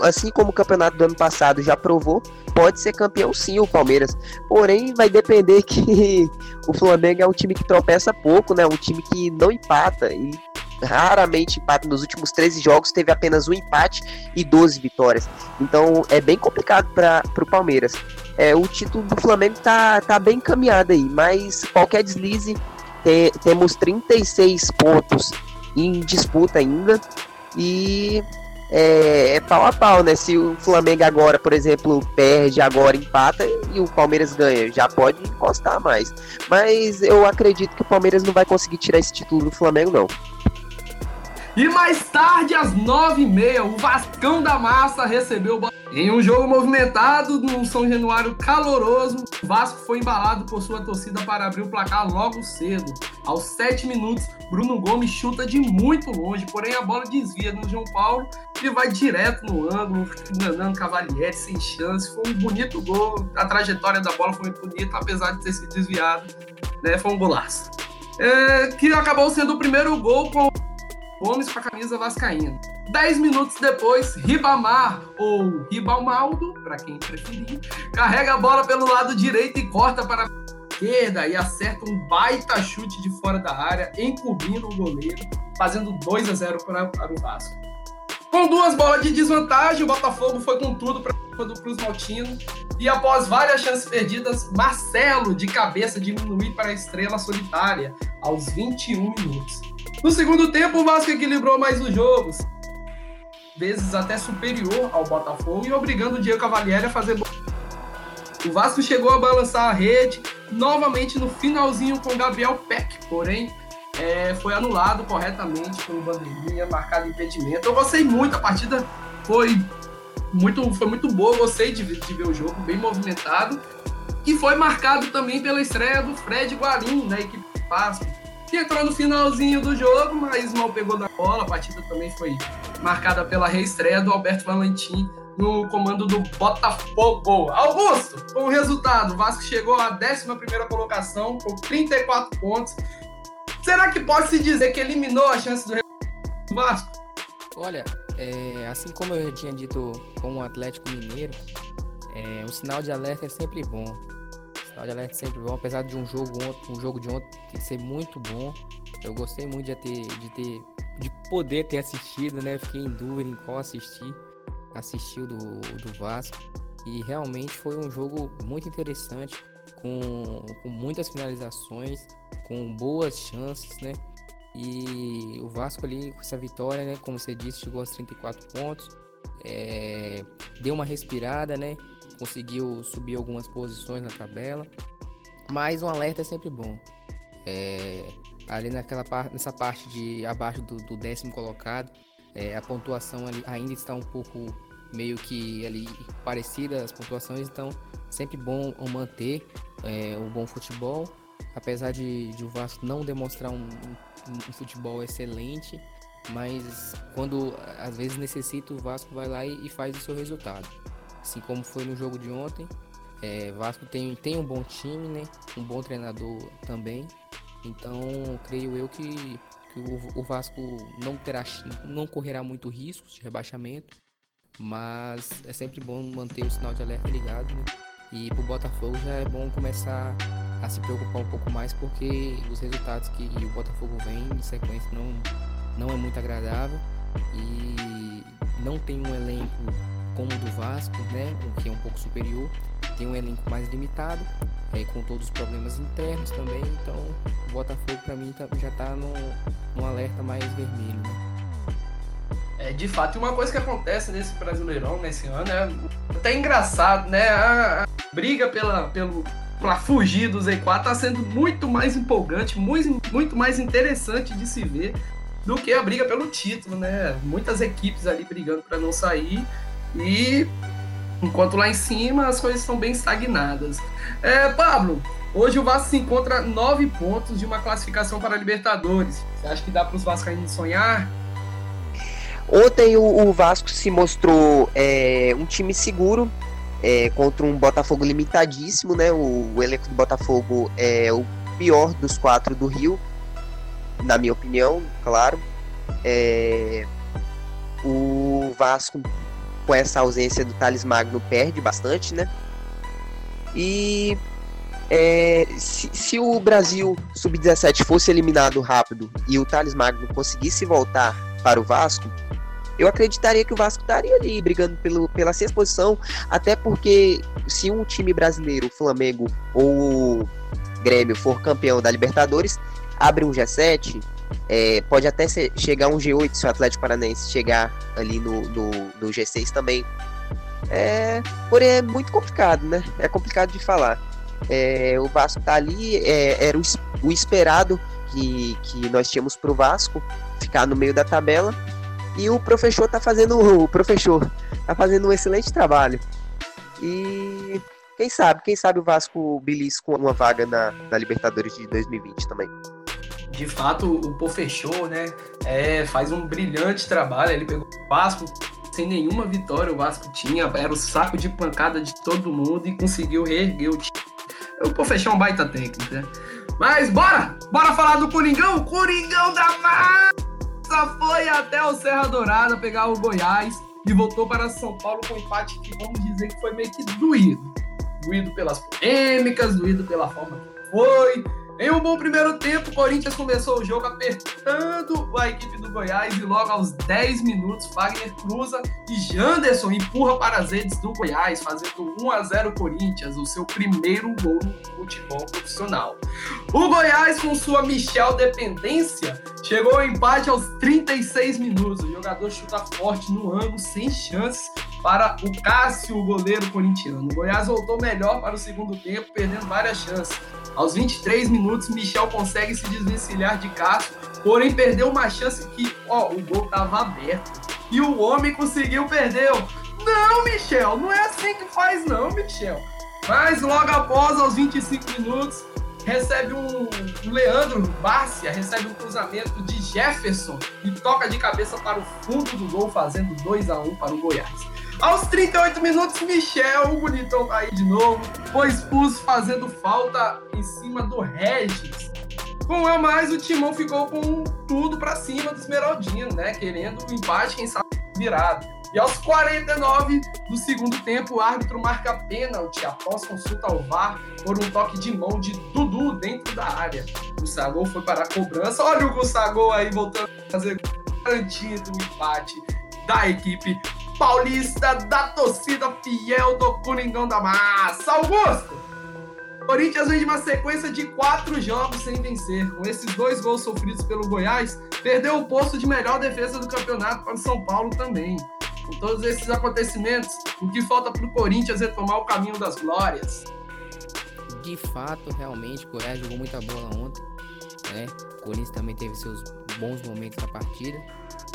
assim como o campeonato do ano passado já provou, pode ser campeão sim o Palmeiras. Porém, vai depender que (laughs) o Flamengo é um time que tropeça pouco, né? Um time que não empata e raramente empata. Nos últimos 13 jogos teve apenas um empate e 12 vitórias. Então é bem complicado para o Palmeiras. É, o título do Flamengo tá, tá bem encaminhado aí, mas qualquer deslize, te, temos 36 pontos em disputa ainda. E é, é, pau a pau, né? Se o Flamengo agora, por exemplo, perde, agora empata e o Palmeiras ganha, já pode encostar mais. Mas eu acredito que o Palmeiras não vai conseguir tirar esse título do Flamengo, não. E mais tarde, às nove e meia, o Vascão da Massa recebeu em um jogo movimentado, num São Januário caloroso. O Vasco foi embalado por sua torcida para abrir o placar logo cedo. Aos sete minutos, Bruno Gomes chuta de muito longe, porém a bola desvia no João Paulo e vai direto no ângulo, enganando Cavalieri sem chance. Foi um bonito gol. A trajetória da bola foi muito bonita, apesar de ter sido desviado. Né? Foi um golaço. É, que acabou sendo o primeiro gol com Gomes com a camisa vascaína. Dez minutos depois, Ribamar, ou Ribalmaldo, para quem preferir, carrega a bola pelo lado direito e corta para a esquerda e acerta um baita chute de fora da área, encobrindo o goleiro, fazendo 2 a 0 para, para o Vasco. Com duas bolas de desvantagem, o Botafogo foi com tudo para do Cruz Maltino e após várias chances perdidas, Marcelo de cabeça diminuiu para a estrela solitária aos 21 minutos. No segundo tempo, o Vasco equilibrou mais os jogos, vezes até superior ao Botafogo e obrigando o Diego Cavalieri a fazer. O Vasco chegou a balançar a rede novamente no finalzinho com Gabriel Peck, porém é, foi anulado corretamente com bandeirinha, marcado impedimento. Eu gostei muito, a partida foi muito, foi muito boa, gostei de, de ver o jogo, bem movimentado. E foi marcado também pela estreia do Fred Guarim na equipe do Vasco que entrou no finalzinho do jogo, mas mal pegou na bola. A partida também foi marcada pela reestreia do Alberto Valentim no comando do Botafogo. Augusto, com o resultado, o Vasco chegou à 11 colocação com 34 pontos. Será que pode se dizer que eliminou a chance do Vasco? Olha, é, assim como eu tinha dito com o Atlético Mineiro, é, o sinal de alerta é sempre bom. Alerta é sempre bom, apesar de um jogo, um jogo de ontem ser muito bom. Eu gostei muito de ter, de ter, de poder ter assistido, né? Fiquei em dúvida em qual assistir. Assisti o do, do Vasco. E realmente foi um jogo muito interessante, com, com muitas finalizações, com boas chances, né? E o Vasco ali com essa vitória, né? Como você disse, chegou aos 34 pontos. É, deu uma respirada, né? Conseguiu subir algumas posições na tabela. Mas um alerta é sempre bom. É, ali naquela parte, nessa parte de abaixo do, do décimo colocado, é, a pontuação ali ainda está um pouco meio que ali parecida as pontuações, então sempre bom manter é, o bom futebol, apesar de, de, o Vasco não demonstrar um, um, um, futebol excelente, mas quando às vezes necessita o Vasco vai lá e, e faz o seu resultado assim como foi no jogo de ontem. É, Vasco tem, tem um bom time, né? Um bom treinador também. Então, creio eu que, que o, o, Vasco não terá, não correrá muito riscos de rebaixamento, mas é sempre bom manter o sinal de alerta ligado, né? E pro Botafogo já é bom começar a se preocupar um pouco mais porque os resultados que o Botafogo vem de sequência não, não é muito agradável e não tem um elenco como o do Vasco, né, que é um pouco superior, tem um elenco mais limitado, é, com todos os problemas internos também, então o Botafogo para mim tá, já está no alerta mais vermelho. Né? É, de fato, uma coisa que acontece nesse Brasileirão, nesse ano, é até engraçado, né? A, a briga pela, pelo, para fugir do Z4 está sendo muito mais empolgante, muito, muito mais interessante de se ver do que a briga pelo título, né? Muitas equipes ali brigando para não sair e enquanto lá em cima as coisas estão bem estagnadas. É, Pablo, hoje o Vasco se encontra nove pontos de uma classificação para a Libertadores. Você acha que dá para os Vascaínos sonhar? Ontem o, o Vasco se mostrou é, um time seguro é, contra um Botafogo limitadíssimo, né? O, o, elenco do Botafogo é o pior dos quatro do Rio, na minha opinião, claro. É, o Vasco com essa ausência do Thales Magno perde bastante, né? E é, se, se, o Brasil sub-17 fosse eliminado rápido e o Thales Magno conseguisse voltar para o Vasco, eu acreditaria que o Vasco estaria ali brigando pelo, pela sexta posição, até porque se um time brasileiro, o Flamengo ou Grêmio, for campeão da Libertadores, abre um G7 É, pode até ser, chegar um G8 se o Atlético Paranaense chegar ali no, no, no G6 também. É, porém é muito complicado, né? É complicado de falar. É, o Vasco tá ali, é, era o, o, esperado que, que nós tínhamos pro Vasco ficar no meio da tabela. E o professor tá fazendo. O professor tá fazendo um excelente trabalho. E quem sabe, quem sabe o Vasco belisca uma vaga na, na Libertadores de 2020 também. De fato, o Pô fechou, né? É, faz um brilhante trabalho. Ele pegou o Vasco sem nenhuma vitória, o Vasco tinha, era o saco de pancada de todo mundo e conseguiu reerguer o time. O Pô fechou um baita técnico, né? Mas bora! Bora falar do Coringão! Coringão da Massa foi até o Serra Dourada pegar o Goiás e voltou para São Paulo com um empate que vamos dizer que foi meio que doído. Doído pelas polêmicas, doído pela forma que foi, em um bom primeiro tempo, o Corinthians começou o jogo apertando a equipe do Goiás e logo aos 10 minutos, Wagner cruza e Janderson empurra para as redes do Goiás, fazendo 1 a 0 Corinthians, o seu primeiro gol no futebol profissional. O Goiás, com sua Michel dependência, chegou ao empate aos 36 minutos. O jogador chuta forte no ângulo, sem chance para o Cássio, o goleiro corintiano. O Goiás voltou melhor para o segundo tempo, perdendo várias chances. Aos 23 minutos, Michel consegue se desvencilhar de Cássio, porém perdeu uma chance que, ó, o gol estava aberto. E o homem conseguiu, perdeu. Não, Michel, não é assim que faz não, Michel. Mas logo após, aos 25 minutos, recebe um, um Leandro Bárcia, recebe um cruzamento de Jefferson e toca de cabeça para o fundo do gol, fazendo 2 a 1 para o Goiás. Aos 38 minutos, Michel, o bonitão tá aí de novo, foi expulso fazendo falta em cima do Regis. Com a mais, o Timão ficou com tudo para cima do Esmeraldino, né? Querendo o um empate, quem sabe virado. E aos 49 do segundo tempo, o árbitro marca pênalti após consulta ao VAR por um toque de mão de Dudu dentro da área. O foi para a cobrança. Olha o Gustavo aí voltando a fazer garantido o empate da equipe paulista da torcida fiel do Coringão da Massa. Augusto! Corinthians vem de uma sequência de quatro jogos sem vencer. Com esses dois gols sofridos pelo Goiás, perdeu o posto de melhor defesa do campeonato para o São Paulo também. Com todos esses acontecimentos, o que falta para o Corinthians é tomar o caminho das glórias? De fato, realmente, o Goiás jogou muita bola ontem. Né? O Corinthians também teve seus bons momentos na partida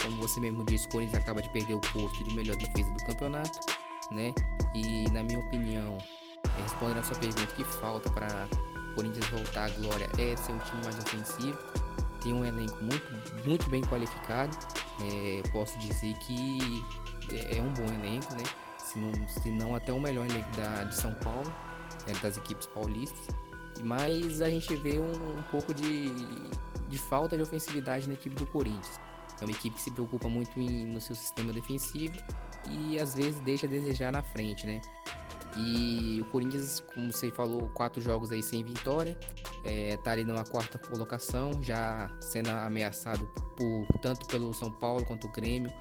como você mesmo disse, o Corinthians acaba de perder o posto de melhor defesa do campeonato, né? E na minha opinião, respondendo a sua pergunta, que falta para o Corinthians voltar à glória é ser um time mais ofensivo. Tem um elenco muito, muito bem qualificado. É, posso dizer que é, é um bom elenco, né? Se não, se não até o melhor elenco da, de São Paulo, é, das equipes paulistas. Mas a gente vê um, um pouco de, de falta de ofensividade na equipe do Corinthians. É uma equipe que se preocupa muito em, no seu sistema defensivo e às vezes deixa a desejar na frente, né? E o Corinthians, como você falou, quatro jogos aí sem vitória, é, tá ali numa quarta colocação, já sendo ameaçado por, tanto pelo São Paulo quanto o Grêmio,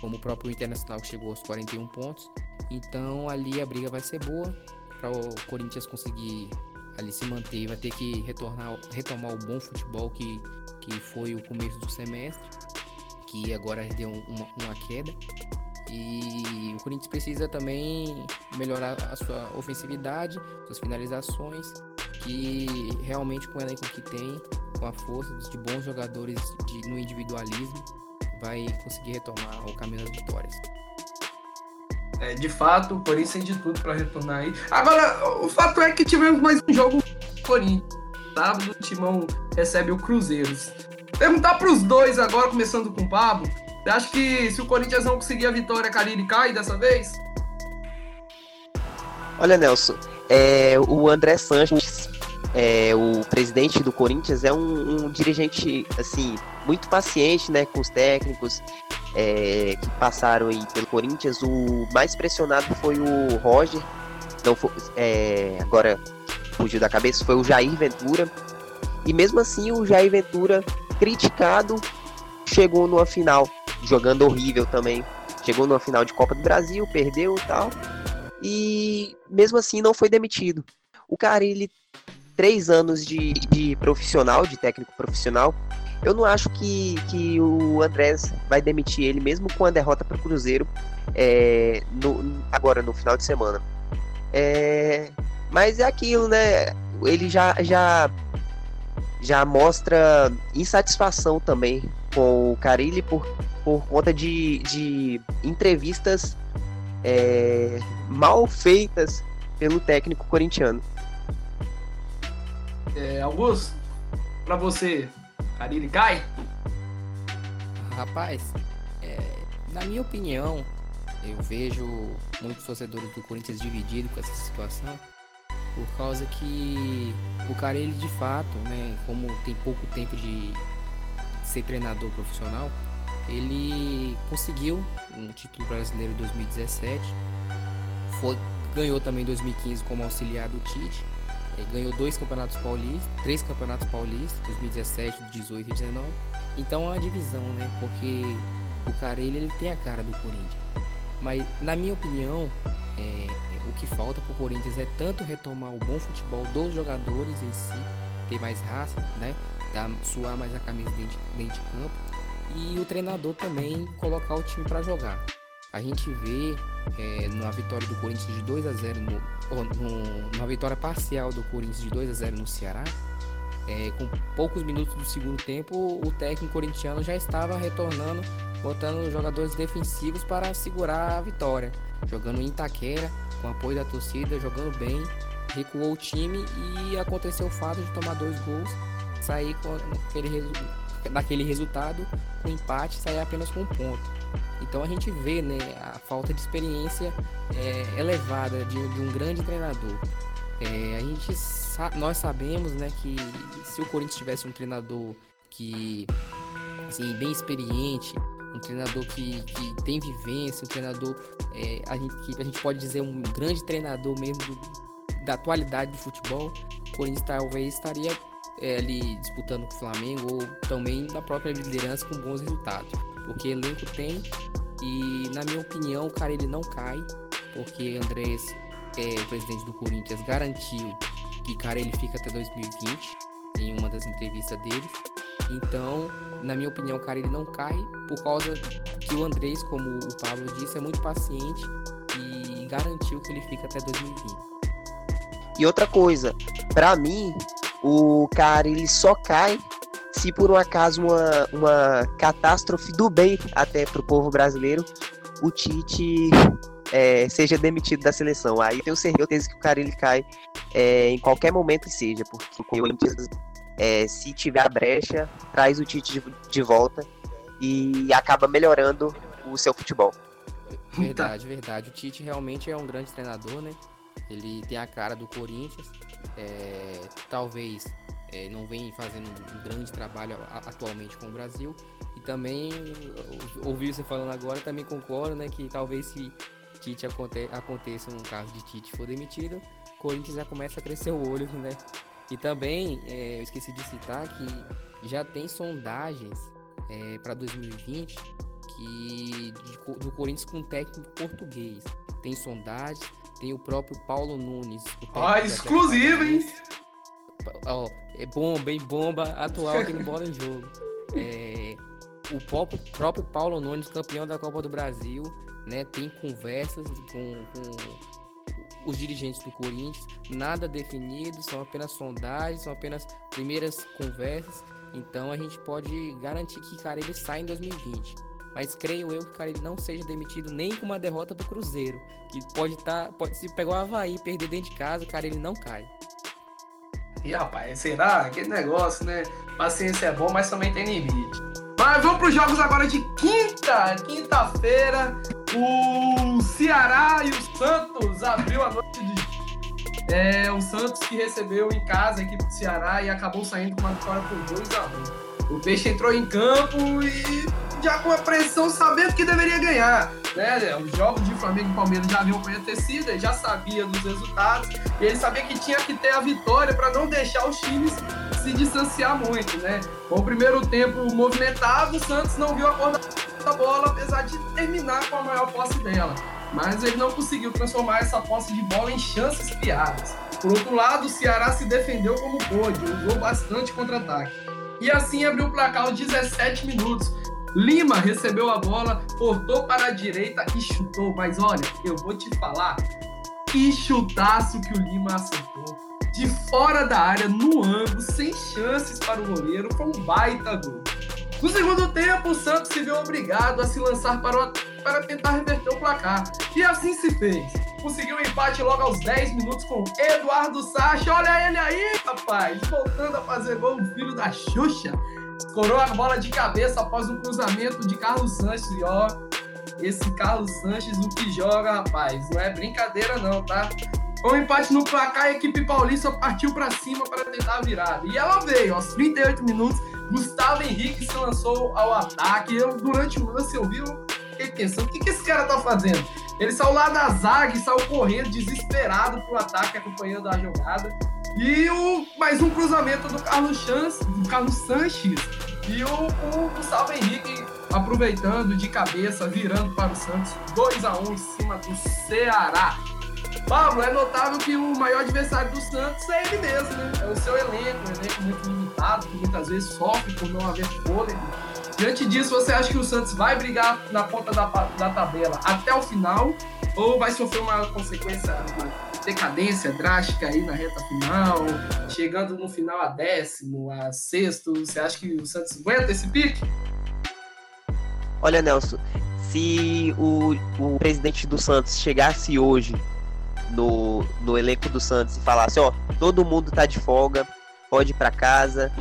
como o próprio Internacional que chegou aos 41 pontos. Então ali a briga vai ser boa para o Corinthians conseguir ali se manter, vai ter que retornar, retomar o bom futebol que, que foi o começo do semestre que agora deu uma, uma queda. E o Corinthians precisa também melhorar a sua ofensividade, suas finalizações, que realmente com o elenco que tem, com a força de bons jogadores de, no individualismo, vai conseguir retomar o caminho das vitórias. É, de fato, o Corinthians tem de tudo para retornar aí. Agora, o fato é que tivemos mais um jogo Corinthians. Sábado, o Timão recebe o Cruzeiros. Perguntar para os dois agora, começando com o Pablo. Você acha que se o Corinthians não conseguir a vitória, a Carille cai dessa vez? Olha, Nelson, é, o André Sanches, é, o presidente do Corinthians, é um, um, dirigente assim muito paciente, né, com os técnicos é, que passaram aí pelo Corinthians. O mais pressionado foi o Roger, não foi, é, agora fugiu da cabeça, foi o Jair Ventura. E mesmo assim, o Jair Ventura criticado, chegou numa final, jogando horrível também. Chegou numa final de Copa do Brasil, perdeu e tal. E mesmo assim não foi demitido. O cara, ele três anos de, de profissional, de técnico profissional, Eu não acho que, que o Andrés vai demitir ele, mesmo com a derrota para o Cruzeiro, é, no, agora no final de semana. É, mas é aquilo, né? Ele já, já, já mostra insatisfação também com o Carilli por, por conta de, de entrevistas é, mal feitas pelo técnico corintiano. É, Augusto, para você, Carilli cai? Rapaz, é, na minha opinião, eu vejo muitos torcedores do Corinthians divididos com essa situação, por causa que o cara, ele de fato, né, como tem pouco tempo de ser treinador profissional, ele conseguiu um título brasileiro em 2017, foi, ganhou também em 2015 como auxiliar do Tite, ganhou dois campeonatos paulistas, três campeonatos paulistas, 2017, 18 e 19. Então é uma divisão, né? Porque o Carelli ele tem a cara do Corinthians. Mas na minha opinião, é, o que falta pro Corinthians é tanto retomar o bom futebol dos jogadores em si, ter mais raça, né? Dar, suar mais a camisa dentro, dentro de campo. E o treinador também colocar o time para jogar. A gente vê é, na vitória do Corinthians de 2 a 0 no, no, numa vitória parcial do Corinthians de 2 a 0 no Ceará, é, com poucos minutos do segundo tempo, o técnico corintiano já estava retornando, botando jogadores defensivos para segurar a vitória, jogando em Itaquera, com apoio da torcida, jogando bem, recuou o time e aconteceu o fato de tomar dois gols, sair com aquele, daquele resultado, com um empate, sair apenas com um ponto. Então a gente vê né, a falta de experiência é, elevada de, de, um grande treinador. É, a gente nós sabemos né, que se o Corinthians tivesse um treinador que assim, bem experiente, treinador que, que tem vivência, um treinador é, a gente, que a gente pode dizer um grande treinador mesmo do, da atualidade do futebol, o Corinthians talvez estaria é, ali disputando com o Flamengo ou também na própria liderança com bons resultados porque elenco tem e na minha opinião o cara ele não cai, porque Andrés, é, o presidente do Corinthians, garantiu que cara ele fica até 2020 em uma das entrevistas dele. Então, na minha opinião, cara ele não cai por causa que o Andrés, como o Pablo disse, é muito paciente e garantiu que ele fica até 2020. E outra coisa, para mim, o cara ele só cai se por um acaso uma, uma catástrofe do bem até para o povo brasileiro, o Tite é, seja demitido da seleção. Aí eu tenho certeza que o cara ele cai é, em qualquer momento que seja, porque o é, se tiver a brecha, traz o Tite de, de volta e acaba melhorando o seu futebol. Verdade, verdade. O Tite realmente é um grande treinador, né? Ele tem a cara do Corinthians. É, talvez é, não vem fazendo um grande trabalho atualmente com o Brasil. E também, ouvi você falando agora, também concordo, né, que talvez se Tite aconte aconteça um caso de Tite for demitido, Corinthians já começa a crescer o olho, né? E também, é, eu esqueci de citar que já tem sondagens é, para 2020 que de, do Corinthians com técnico português. Tem sondagens, tem o próprio Paulo Nunes. Ah, exclusivo, hein? Ó, é bomba, hein? Bomba atual aqui no Bola em Jogo. É, o próprio, próprio Paulo Nunes, campeão da Copa do Brasil, né? Tem conversas com, com os dirigentes do Corinthians, nada definido, são apenas sondagens, são apenas primeiras conversas. Então a gente pode garantir que cara ele sai em 2020. Mas creio eu que cara ele não seja demitido nem com uma derrota do Cruzeiro, que pode estar, tá, pode se pegar o Havaí, perder dentro de casa, cara ele não cai. E rapaz, será? Aquele negócio, né? Paciência é bom, mas também tem limite. Mas vamos para os jogos agora de quinta, quinta-feira. O Ceará e o Santos abriu a noite de. É, o Santos que recebeu em casa a equipe do Ceará e acabou saindo com uma vitória por 2x1. O Peixe entrou em campo e já com a pressão, sabendo que deveria ganhar. Né? Os jogos de Flamengo e Palmeiras já haviam acontecido, ele já sabia dos resultados, e ele sabia que tinha que ter a vitória para não deixar os times se distanciar muito. Né? Com o primeiro tempo movimentado, o Santos não viu a cor da bola, apesar de terminar com a maior posse dela. Mas ele não conseguiu transformar essa posse de bola em chances criadas. Por outro lado, o Ceará se defendeu como pôde, usou bastante contra-ataque. E assim abriu o placar aos 17 minutos. Lima recebeu a bola, cortou para a direita e chutou. Mas olha, eu vou te falar, que chutaço que o Lima acertou. De fora da área, no ângulo, sem chances para o goleiro, foi um baita gol. No segundo tempo, o Santos se viu obrigado a se lançar para, o, para tentar reverter o placar. E assim se fez. Conseguiu um empate logo aos 10 minutos com Eduardo Sacha. Olha ele aí, rapaz! Voltando a fazer gol, o filho da Xuxa. Escorou a bola de cabeça após um cruzamento de Carlos Sanches. E ó, esse Carlos Sanches, o que joga, rapaz, não é brincadeira não, tá? Com um empate no placar, a equipe paulista partiu para cima para tentar a virada. E ela veio, aos 38 minutos, Gustavo Henrique se lançou ao ataque. Eu, durante o lance, eu vi, eu fiquei pensando, o que, que esse cara tá fazendo? Ele saiu lá da zaga e saiu correndo, desesperado pro ataque, acompanhando a jogada. E o, mais um cruzamento do Carlos, Chance, do Carlos Sanches. E o, o Gustavo Henrique aproveitando de cabeça, virando para o Santos. 2 a 1 em cima do Ceará. Pablo, é notável que o maior adversário do Santos é ele mesmo, né? É o seu elenco, um elenco muito limitado, que muitas vezes sofre por não haver fôlego. Diante disso, você acha que o Santos vai brigar na ponta da, da tabela até o final? Ou vai sofrer uma consequência, uma decadência drástica aí na reta final, chegando no final a décimo, a sexto? Você acha que o Santos aguenta esse pique? Olha, Nelson, se o, o presidente do Santos chegasse hoje no, no elenco do Santos e falasse, ó, todo mundo tá de folga, pode ir para casa,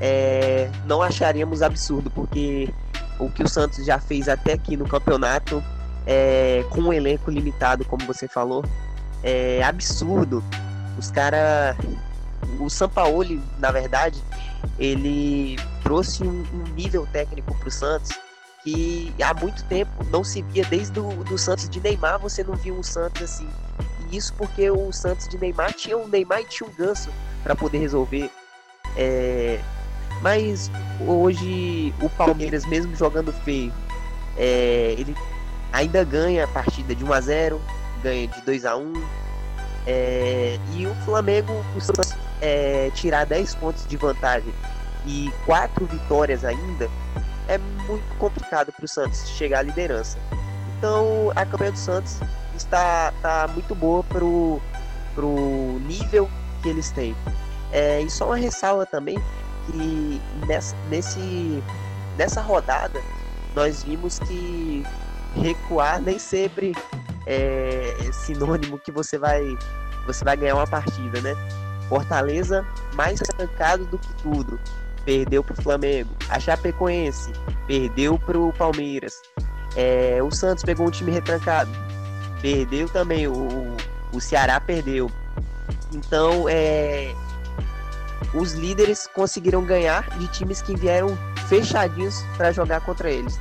é, não acharíamos absurdo, porque o que o Santos já fez até aqui no campeonato, é, com um elenco limitado, como você falou, é absurdo. Os caras. O Sampaoli, na verdade, ele trouxe um, um nível técnico pro Santos que há muito tempo não se via desde o do Santos de Neymar, você não via um Santos assim. Isso porque o Santos de Neymar tinha um Neymar e tinha um Ganso para poder resolver. É... Mas hoje o Palmeiras, mesmo jogando feio, é... ele ainda ganha a partida de 1 a 0 ganha de 2 a 1 é... e o Flamengo, o Santos é, tirar 10 pontos de vantagem e quatro vitórias ainda, é muito complicado para o Santos chegar à liderança. Então a campanha do Santos está, está muito boa para o nível que eles têm. É, e só uma ressalva também que nessa, nesse, nessa rodada nós vimos que recuar nem sempre é sinônimo que você vai, você vai ganhar uma partida, né? Fortaleza mais estancado do que tudo perdeu para o Flamengo. A Chapecoense perdeu para o Palmeiras. É, o Santos pegou um time retrancado, perdeu também. O, o Ceará perdeu. Então, é, os líderes conseguiram ganhar de times que vieram fechadinhos para jogar contra eles.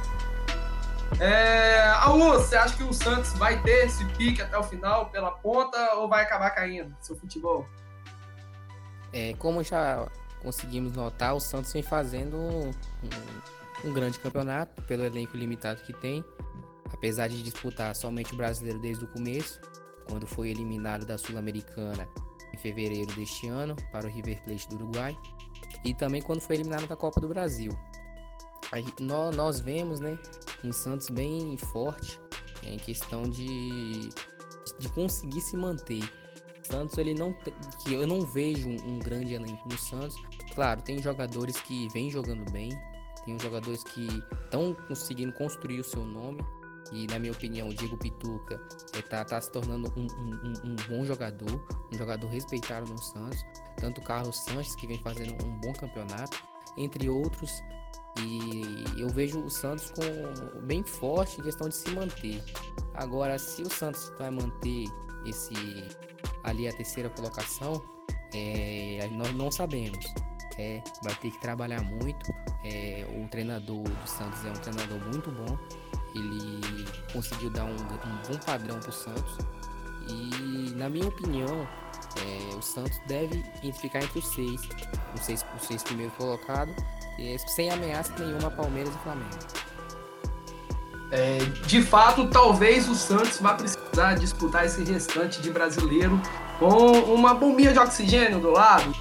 É, Alô, você acha que o Santos vai ter esse pique até o final pela ponta ou vai acabar caindo seu futebol? É, como já conseguimos notar, o Santos vem fazendo um, um, grande campeonato pelo elenco limitado que tem, apesar de disputar somente o brasileiro desde o começo, quando foi eliminado da Sul-Americana em fevereiro deste ano para o River Plate do Uruguai, e também quando foi eliminado da Copa do Brasil. Aí, nós, nós vemos né, um Santos bem forte em questão de, de conseguir se manter. Santos ele não que eu não vejo um grande elenco no Santos, Claro, tem jogadores que vêm jogando bem, tem jogadores que estão conseguindo construir o seu nome. E na minha opinião, o Diego Pituca está tá se tornando um, um, um, bom jogador, um jogador respeitado no Santos. Tanto o Carlos Sanches, que vem fazendo um bom campeonato, entre outros. E eu vejo o Santos com bem forte em questão de se manter. Agora, se o Santos vai manter esse ali a terceira colocação, é, nós não sabemos é, vai ter que trabalhar muito. É, o treinador do Santos é um treinador muito bom. Ele conseguiu dar um, um bom padrão para o Santos. E, na minha opinião, é, o Santos deve ficar entre os seis, os seis, os seis primeiros colocados, sem ameaça nenhuma Palmeiras e Flamengo. É, de fato, talvez o Santos vá precisar disputar esse restante de brasileiro com uma bombinha de oxigênio do lado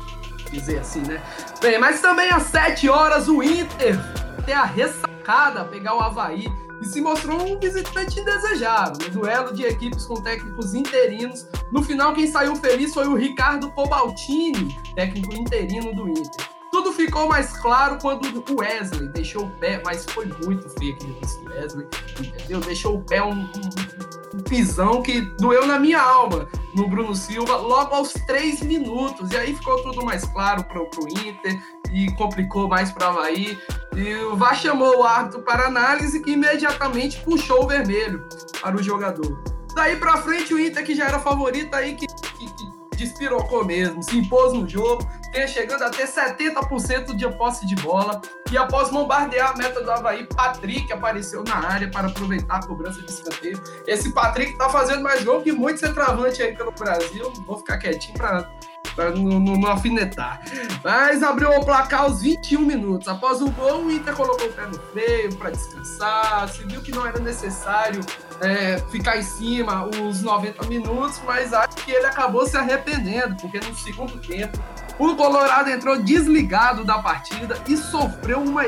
dizer assim, né? Bem, mas também às 7 horas o Inter tem a ressacada pegar o Havaí e se mostrou um visitante indesejado no duelo de equipes com técnicos interinos. No final, quem saiu feliz foi o Ricardo Cobaltini, técnico interino do Inter. Tudo ficou mais claro quando o Wesley deixou o pé, mas foi muito feio aquele Wesley, entendeu? Deixou o pé um, um, um pisão que doeu na minha alma no Bruno Silva logo aos três minutos. E aí ficou tudo mais claro para o Inter e complicou mais para o Havaí. E o VAR chamou o árbitro para análise que imediatamente puxou o vermelho para o jogador. Daí para frente o Inter que já era favorito aí que, que, que despirocou mesmo, se impôs no jogo, chegando até 70% de posse de bola. E após bombardear a meta do Havaí, Patrick apareceu na área para aproveitar a cobrança de escanteio. Esse Patrick tá fazendo mais gol que muito centroavante aí pelo Brasil. Vou ficar quietinho para para não, não, não, alfinetar. Mas abriu o placar aos 21 minutos. Após o gol, o Inter colocou o pé no freio para descansar. Se viu que não era necessário é, ficar em cima os 90 minutos, mas acho que ele acabou se arrependendo, porque no segundo tempo o Colorado entrou desligado da partida e sofreu uma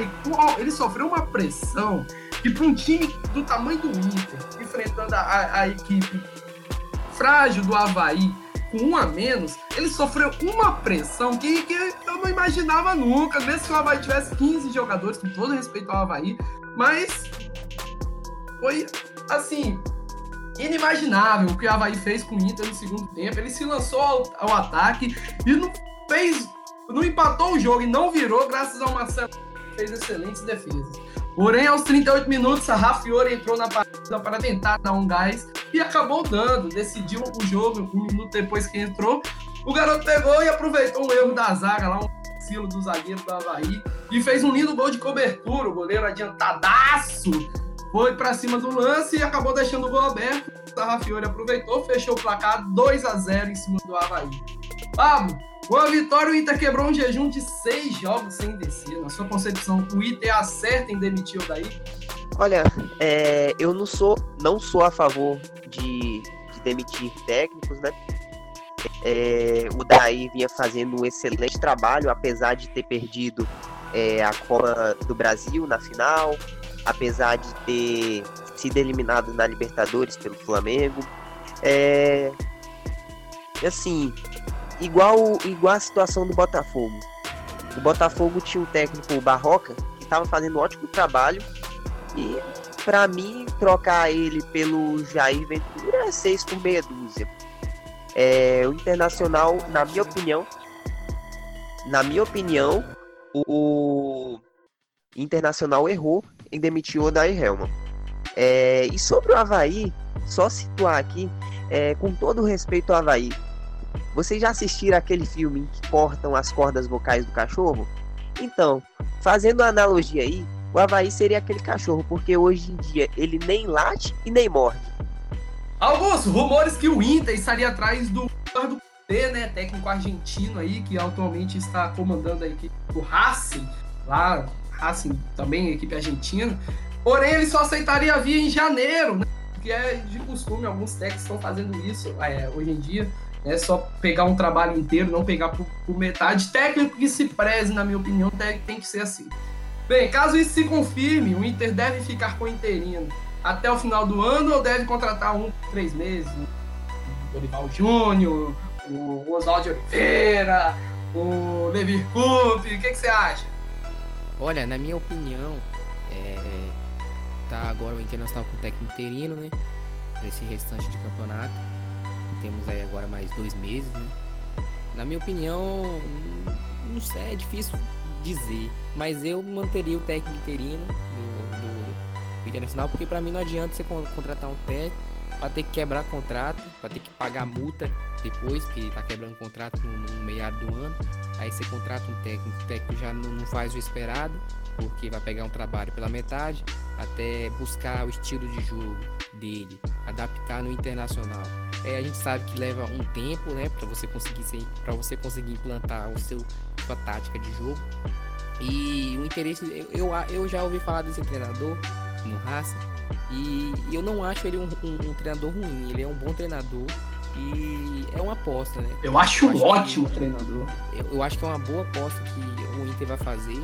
ele sofreu uma pressão que para um time do tamanho do Inter, enfrentando a, a equipe frágil do Havaí, com um a menos, ele sofreu uma pressão que, que eu não imaginava nunca, mesmo que o Havaí tivesse 15 jogadores, com todo respeito ao Havaí, mas foi assim, inimaginável o que o Havaí fez com o Inter no segundo tempo. Ele se lançou ao, ao ataque e não fez, não empatou o jogo e não virou, graças ao Marcelo fez excelentes defesas. Porém, aos 38 minutos, a Rafiori entrou na partida para tentar dar um gás e acabou dando, decidiu o jogo um minuto depois que entrou. O garoto pegou e aproveitou um erro da zaga lá, um vacilo do zagueiro do Havaí e fez um lindo gol de cobertura. O goleiro adiantadaço foi para cima do lance e acabou deixando o gol aberto. A Rafiori aproveitou, fechou o placar 2 a 0 em cima do Havaí. Pablo, com a vitória, o Inter quebrou um jejum de seis jogos sem descer. Na sua concepção, o Inter acerta em demitir o Daí? Olha, é, eu não sou, não sou a favor de, de demitir técnicos, né? É, o Daí vinha fazendo um excelente trabalho, apesar de ter perdido é, a Copa do Brasil na final, apesar de ter sido eliminado na Libertadores pelo Flamengo. É, assim, igual, igual a situação do Botafogo. O Botafogo tinha um técnico Barroca que estava fazendo um ótimo trabalho e para mim trocar ele pelo Jair Ventura é seis por meia dúzia. É, o Internacional, na minha opinião, na minha opinião, o Internacional errou em demitir o Odair Helman. É, e sobre o Havaí, só situar aqui, é, com todo respeito ao Havaí, vocês já assistiram aquele filme que cortam as cordas vocais do cachorro? Então, fazendo a analogia aí, o Havaí seria aquele cachorro, porque hoje em dia ele nem late e nem morde. Alguns rumores que o Inter estaria atrás do Cudê, né, técnico argentino aí, que atualmente está comandando a equipe do Racing, lá, Racing também, equipe argentina. Porém, ele só aceitaria vir em janeiro, né, que é de costume, alguns técnicos estão fazendo isso é, hoje em dia é só pegar um trabalho inteiro, não pegar por, por, metade. Técnico que se preze, na minha opinião, tem, que ser assim. Bem, caso isso se confirme, o Inter deve ficar com o interino até o final do ano ou deve contratar um por três meses? O Dorival Júnior, o Oswaldo Oliveira, o Levi Coupe, o que, que, você acha? Olha, na minha opinião, é, tá agora o Internacional com o técnico interino, né? Nesse restante de campeonato temos aí agora mais dois meses, né? Na minha opinião, não sei, é difícil dizer, mas eu manteria o técnico interino do, do Internacional, porque para mim não adianta você contratar um técnico para ter que quebrar contrato, para ter que pagar multa depois, que tá quebrando contrato no, no meado do ano. Aí você contrata um técnico, o técnico já não, não faz o esperado, porque vai pegar um trabalho pela metade, até buscar o estilo de jogo dele, adaptar no internacional. É, a gente sabe que leva um tempo, né, para você conseguir para você conseguir implantar o seu sua tática de jogo. E o interesse, eu, eu já ouvi falar desse treinador no Racing e eu não acho ele um, um, um treinador ruim. Ele é um bom treinador. E é uma aposta, né? Eu acho, eu acho um ótimo que, treinador. Eu, eu, acho que é uma boa aposta que o Inter vai fazer,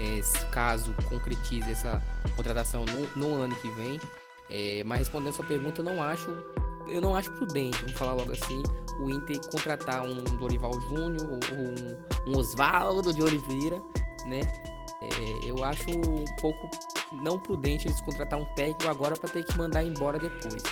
é, caso concretize essa contratação no, no ano que vem. É, mas respondendo a sua pergunta, eu não acho. Eu não acho prudente, vamos falar logo assim, o Inter contratar um Dorival Júnior um, um de Oliveira, né? É, eu acho um pouco não prudente eles contratar um técnico agora para ter que mandar embora depois.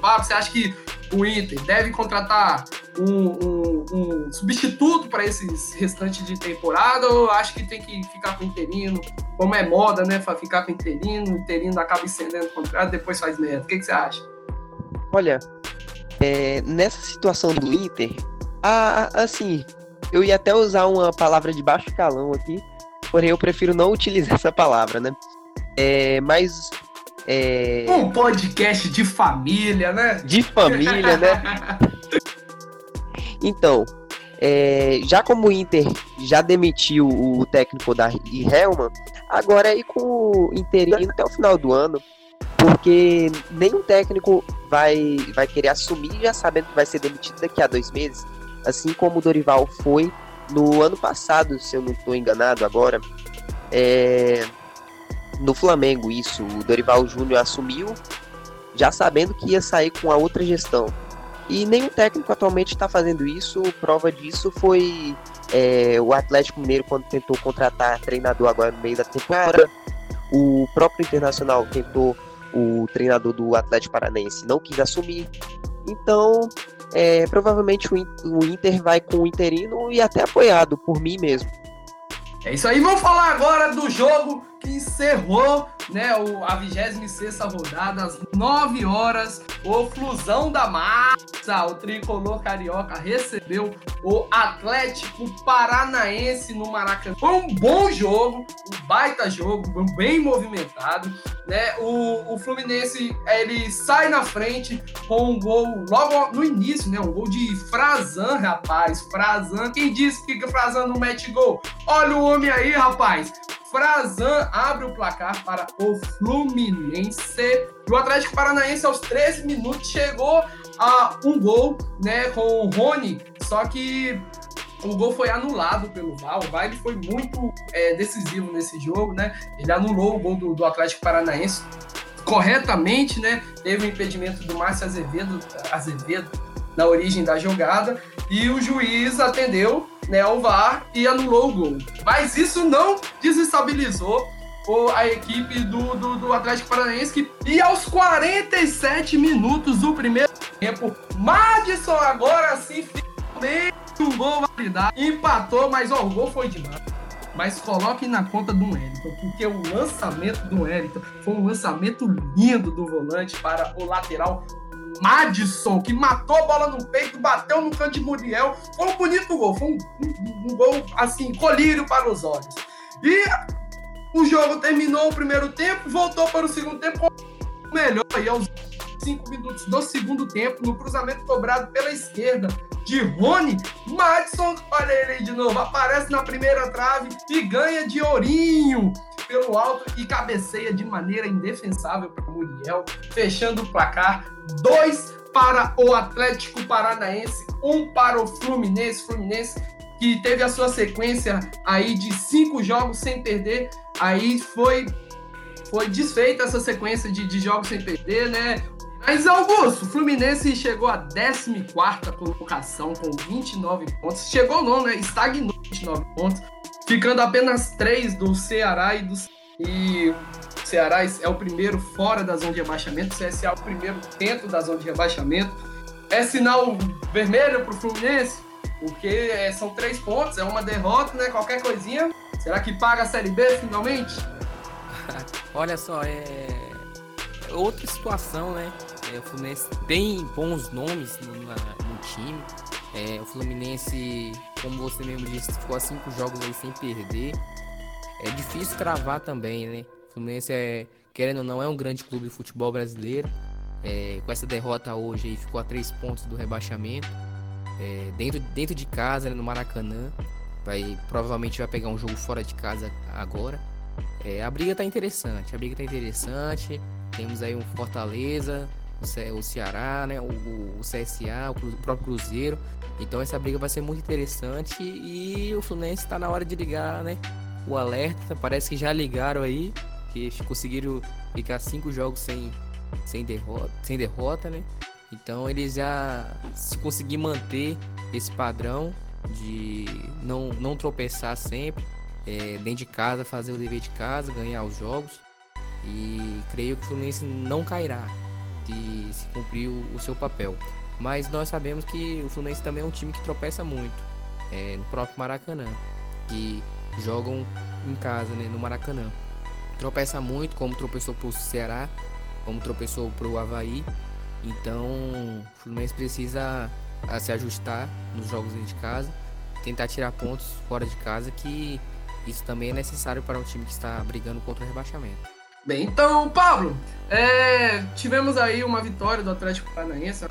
Pablo, você acha que o Inter deve contratar um, um, um substituto para esses restantes de temporada ou acho que tem que ficar com o interino? Como é moda, né? Ficar com o interino, o interino acaba estendendo o contrato, depois faz merda. O que, que você acha? Olha, é, nessa situação do Inter, a, assim, eu ia até usar uma palavra de baixo calão aqui, porém eu prefiro não utilizar (laughs) essa palavra, né? É, mas é... Um podcast de família, né? De família, né? (laughs) então, é, já como o Inter já demitiu o técnico da Helman, agora é ir com o interino até o final do ano, porque nenhum técnico vai, vai querer assumir já sabendo que vai ser demitido daqui a dois meses, assim como o Dorival foi no ano passado, se eu não estou enganado agora. É, no Flamengo isso. O Dorival Júnior assumiu já sabendo que ia sair com a outra gestão. E nenhum técnico atualmente está fazendo isso. Prova disso foi é, o Atlético Mineiro quando tentou contratar treinador agora no meio da temporada. O próprio Internacional tentou o treinador do Atlético Paranaense, não quis assumir. Então, é, provavelmente o Inter vai com o interino e até apoiado por mim mesmo. É isso aí, vamos falar agora do jogo que encerrou né, o, a 26 rodada, às 9 horas. O Flusão da Massa, o tricolor carioca, recebeu o Atlético Paranaense no Maracanã. Foi um bom jogo, um baita jogo, bem movimentado. Né? O, o Fluminense ele sai na frente com um gol logo no início, né? um gol de Frazan, rapaz. Frazan, quem disse que Frazan não mete gol? Olha o homem aí, rapaz. Frazan abre o placar para o Fluminense. E o Atlético Paranaense, aos 13 minutos, chegou a um gol né, com o Rony, só que o gol foi anulado pelo VAR. O VAR foi muito é, decisivo nesse jogo, né? Ele anulou o gol do, do Atlético Paranaense corretamente, né? Teve o impedimento do Márcio Azevedo, Azevedo na origem da jogada e o juiz atendeu né, ao VAR e anulou o gol. Mas isso não desestabilizou a equipe do, do, do Atlético Paranaense e aos 47 minutos do primeiro tempo, Madison agora sim finalmente um gol validado, empatou, mas ó, o gol foi demais. Mas coloque na conta do Wellington, porque o lançamento do Wellington foi um lançamento lindo do volante para o lateral Madison, que matou a bola no peito, bateu no canto de Muriel. Foi um bonito gol, foi um, um, um gol, assim, colírio para os olhos. E o jogo terminou o primeiro tempo, voltou para o segundo tempo melhor. E aos cinco minutos do segundo tempo, no cruzamento cobrado pela esquerda de Rony, Madison, olha ele aí de novo, aparece na primeira trave e ganha de Ourinho pelo alto e cabeceia de maneira indefensável para Muriel, fechando o placar. Dois para o Atlético Paranaense, um para o Fluminense. Fluminense que teve a sua sequência aí de cinco jogos sem perder. Aí foi foi desfeita essa sequência de, de jogos sem perder, né? Mas Augusto, o Fluminense chegou à 14 colocação com 29 pontos. Chegou não, né? Estagnou 29 pontos ficando apenas três do Ceará e do e o Ceará é o primeiro fora da zona de rebaixamento, o CSA é o primeiro dentro da zona de rebaixamento. É sinal vermelho para o Fluminense, porque é, são três pontos, é uma derrota, né? Qualquer coisinha. Será que paga a Série B finalmente? (laughs) Olha só, é outra situação, né? É, o Fluminense tem bons nomes no, no time. É, o Fluminense como você mesmo disse, ficou a cinco jogos aí sem perder. É difícil cravar também, né? O Fluminense é, querendo ou não, é um grande clube de futebol brasileiro. É, com essa derrota hoje aí, ficou a três pontos do rebaixamento. É, dentro, dentro de casa, né, no Maracanã. Vai, provavelmente vai pegar um jogo fora de casa agora. É, a briga tá interessante, a briga tá interessante. Temos aí um Fortaleza, o Ceará, né? O, o CSA, o próprio Cruzeiro. Então essa briga vai ser muito interessante e o Fluminense está na hora de ligar, né? O alerta, parece que já ligaram aí, que conseguiram ficar cinco jogos sem, sem, derrota, sem derrota, né? Então eles já se conseguir manter esse padrão de não, não tropeçar sempre, é, dentro de casa, fazer o dever de casa, ganhar os jogos. E creio que o Fluminense não cairá de se cumprir o, o seu papel. Mas nós sabemos que o Fluminense também é um time que tropeça muito é, no próprio Maracanã. Que jogam em casa, né, no Maracanã. Tropeça muito, como tropeçou pro Ceará, como tropeçou pro Havaí. Então, o Fluminense precisa se ajustar nos jogos dentro de casa, tentar tirar pontos fora de casa, que isso também é necessário para um time que está brigando contra o rebaixamento. Bem, então, Pablo, é, tivemos aí uma vitória do Atlético Paranaense,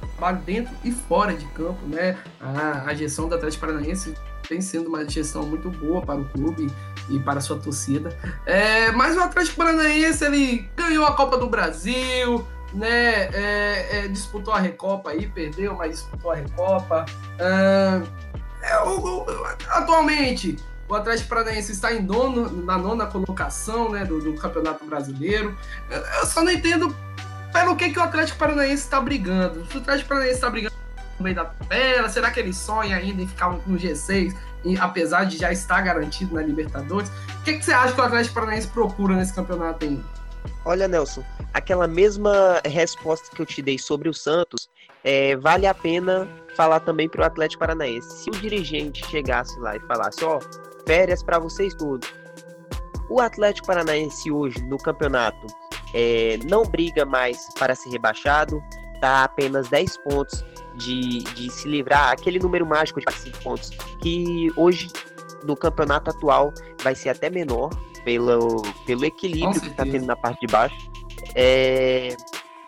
trabalho dentro e fora de campo, né? A, a gestão do Atlético Paranaense vem sendo uma gestão muito boa para o clube e para a sua torcida. É, mas o Atlético Paranaense ele ganhou a Copa do Brasil, né? É, é, disputou a Recopa aí, perdeu, mas disputou a Recopa. É, o, o, atualmente o Atlético Paranaense está em nono, na nona colocação né, do, do Campeonato Brasileiro. Eu só não entendo pelo que, que o Atlético Paranaense está brigando. Se o Atlético Paranaense está brigando no meio da tabela, será que ele sonha ainda em ficar no G6, apesar de já estar garantido na Libertadores? O que, que você acha que o Atlético Paranaense procura nesse campeonato ainda? Olha, Nelson, aquela mesma resposta que eu te dei sobre o Santos, é, vale a pena falar também para o Atlético Paranaense. Se o dirigente chegasse lá e falasse, ó, oh, férias para vocês todos. O Atlético Paranaense hoje no campeonato é, não briga mais para ser rebaixado, tá apenas 10 pontos de, de se livrar, aquele número mágico de 5 pontos, que hoje no campeonato atual vai ser até menor, pelo, pelo equilíbrio que está tendo na parte de baixo. É,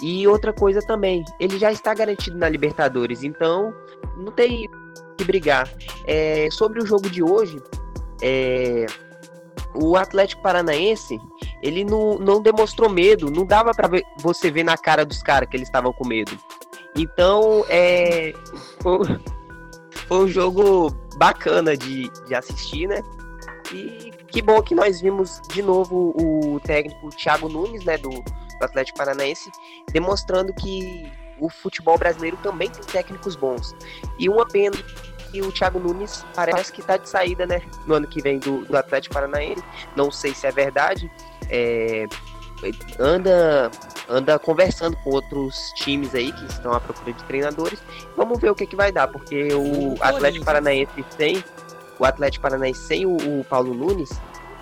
e outra coisa também, ele já está garantido na Libertadores, então não tem que brigar. É, sobre o jogo de hoje, é, o Atlético Paranaense ele não, não demonstrou medo, não dava para você ver na cara dos caras que eles estavam com medo. Então, é, foi, foi um jogo bacana de, de assistir, né? E que bom que nós vimos de novo o técnico Thiago Nunes, né, do, do Atlético Paranaense, demonstrando que o futebol brasileiro também tem técnicos bons. E uma pena que o Thiago Nunes parece que está de saída, né, no ano que vem do, do Atlético Paranaense. Não sei se é verdade, é, anda anda conversando com outros times aí que estão à procura de treinadores. Vamos ver o que, que vai dar, porque o Atlético Paranaense sem o Atlético Paranaense sem o, o Paulo Nunes,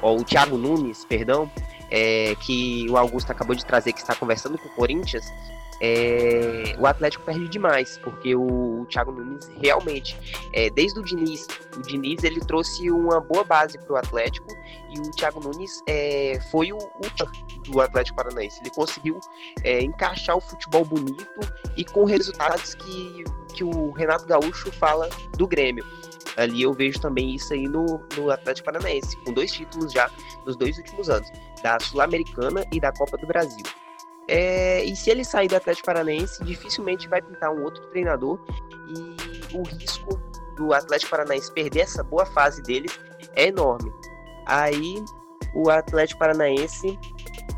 ou o Thiago Nunes, perdão, é, que o Augusto acabou de trazer, que está conversando com o Corinthians, é, o Atlético perde demais, porque o, o Thiago Nunes realmente, é, desde o Diniz, o Diniz ele trouxe uma boa base para o Atlético e o Thiago Nunes é, foi o, o do Atlético Paranaense. Ele conseguiu é, encaixar o futebol bonito e com resultados que, que o Renato Gaúcho fala do Grêmio. Ali eu vejo também isso aí no, no Atlético Paranaense, com dois títulos já nos dois últimos anos, da Sul-Americana e da Copa do Brasil. É, e se ele sair do Atlético Paranaense, dificilmente vai pintar um outro treinador. E o risco do Atlético Paranaense perder essa boa fase dele é enorme. Aí o Atlético Paranaense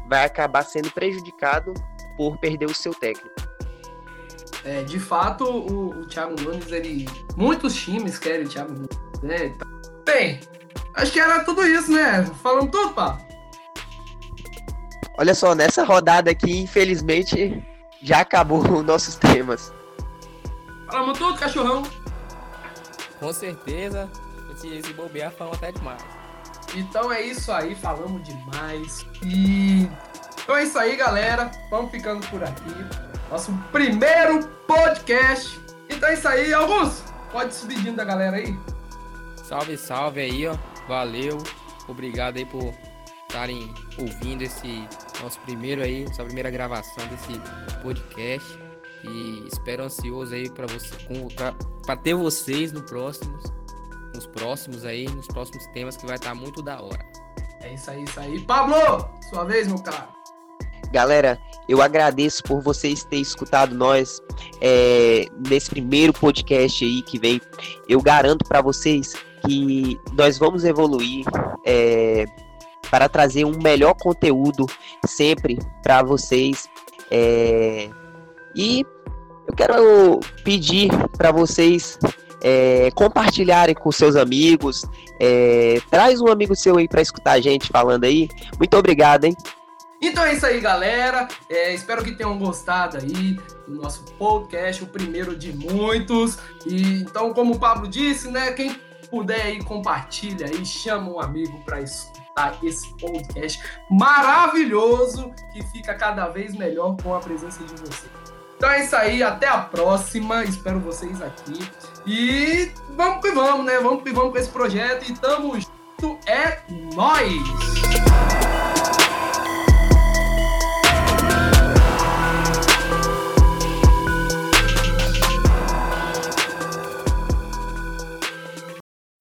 vai acabar sendo prejudicado por perder o seu técnico. É, de fato, o, o Thiago Nunes, ele. Muitos times querem o Thiago Nunes, né? Bem, acho que era tudo isso, né? Falamos tudo, pá. Olha só, nessa rodada aqui, infelizmente, já acabou (laughs) os nossos temas. Falamos tudo, cachorrão. Com certeza, se, se bobear, falamos até demais. Então é isso aí, falamos demais. E então é isso aí, galera. Vamos ficando por aqui. Nosso primeiro podcast. Então é isso aí, Augusto. Pode se despedindo da galera aí. Salve, salve aí, ó. Valeu. Obrigado aí por estarem ouvindo esse nosso primeiro aí, nossa primeira gravação desse podcast. E espero ansioso aí para você para ter vocês no próximos, nos próximos aí, nos próximos temas que vai estar muito da hora. É isso aí, isso aí. Pablo, sua vez, meu cara. Galera, eu agradeço por vocês terem escutado nós é, nesse primeiro podcast aí que vem. Eu garanto para vocês que nós vamos evoluir é, para trazer um melhor conteúdo sempre para vocês. É, e eu quero pedir para vocês é, compartilharem com seus amigos. É, traz um amigo seu aí para escutar a gente falando aí. Muito obrigado, hein? Então é isso aí, galera. É, espero que tenham gostado aí do nosso podcast, o primeiro de muitos. E então, como o Pablo disse, né, quem puder aí compartilha aí, chama um amigo para escutar esse podcast maravilhoso que fica cada vez melhor com a presença de vocês. Então é isso aí, até a próxima. Espero vocês aqui. E vamos que vamos, né? Vamos que vamos com esse projeto e tamo junto. É nós.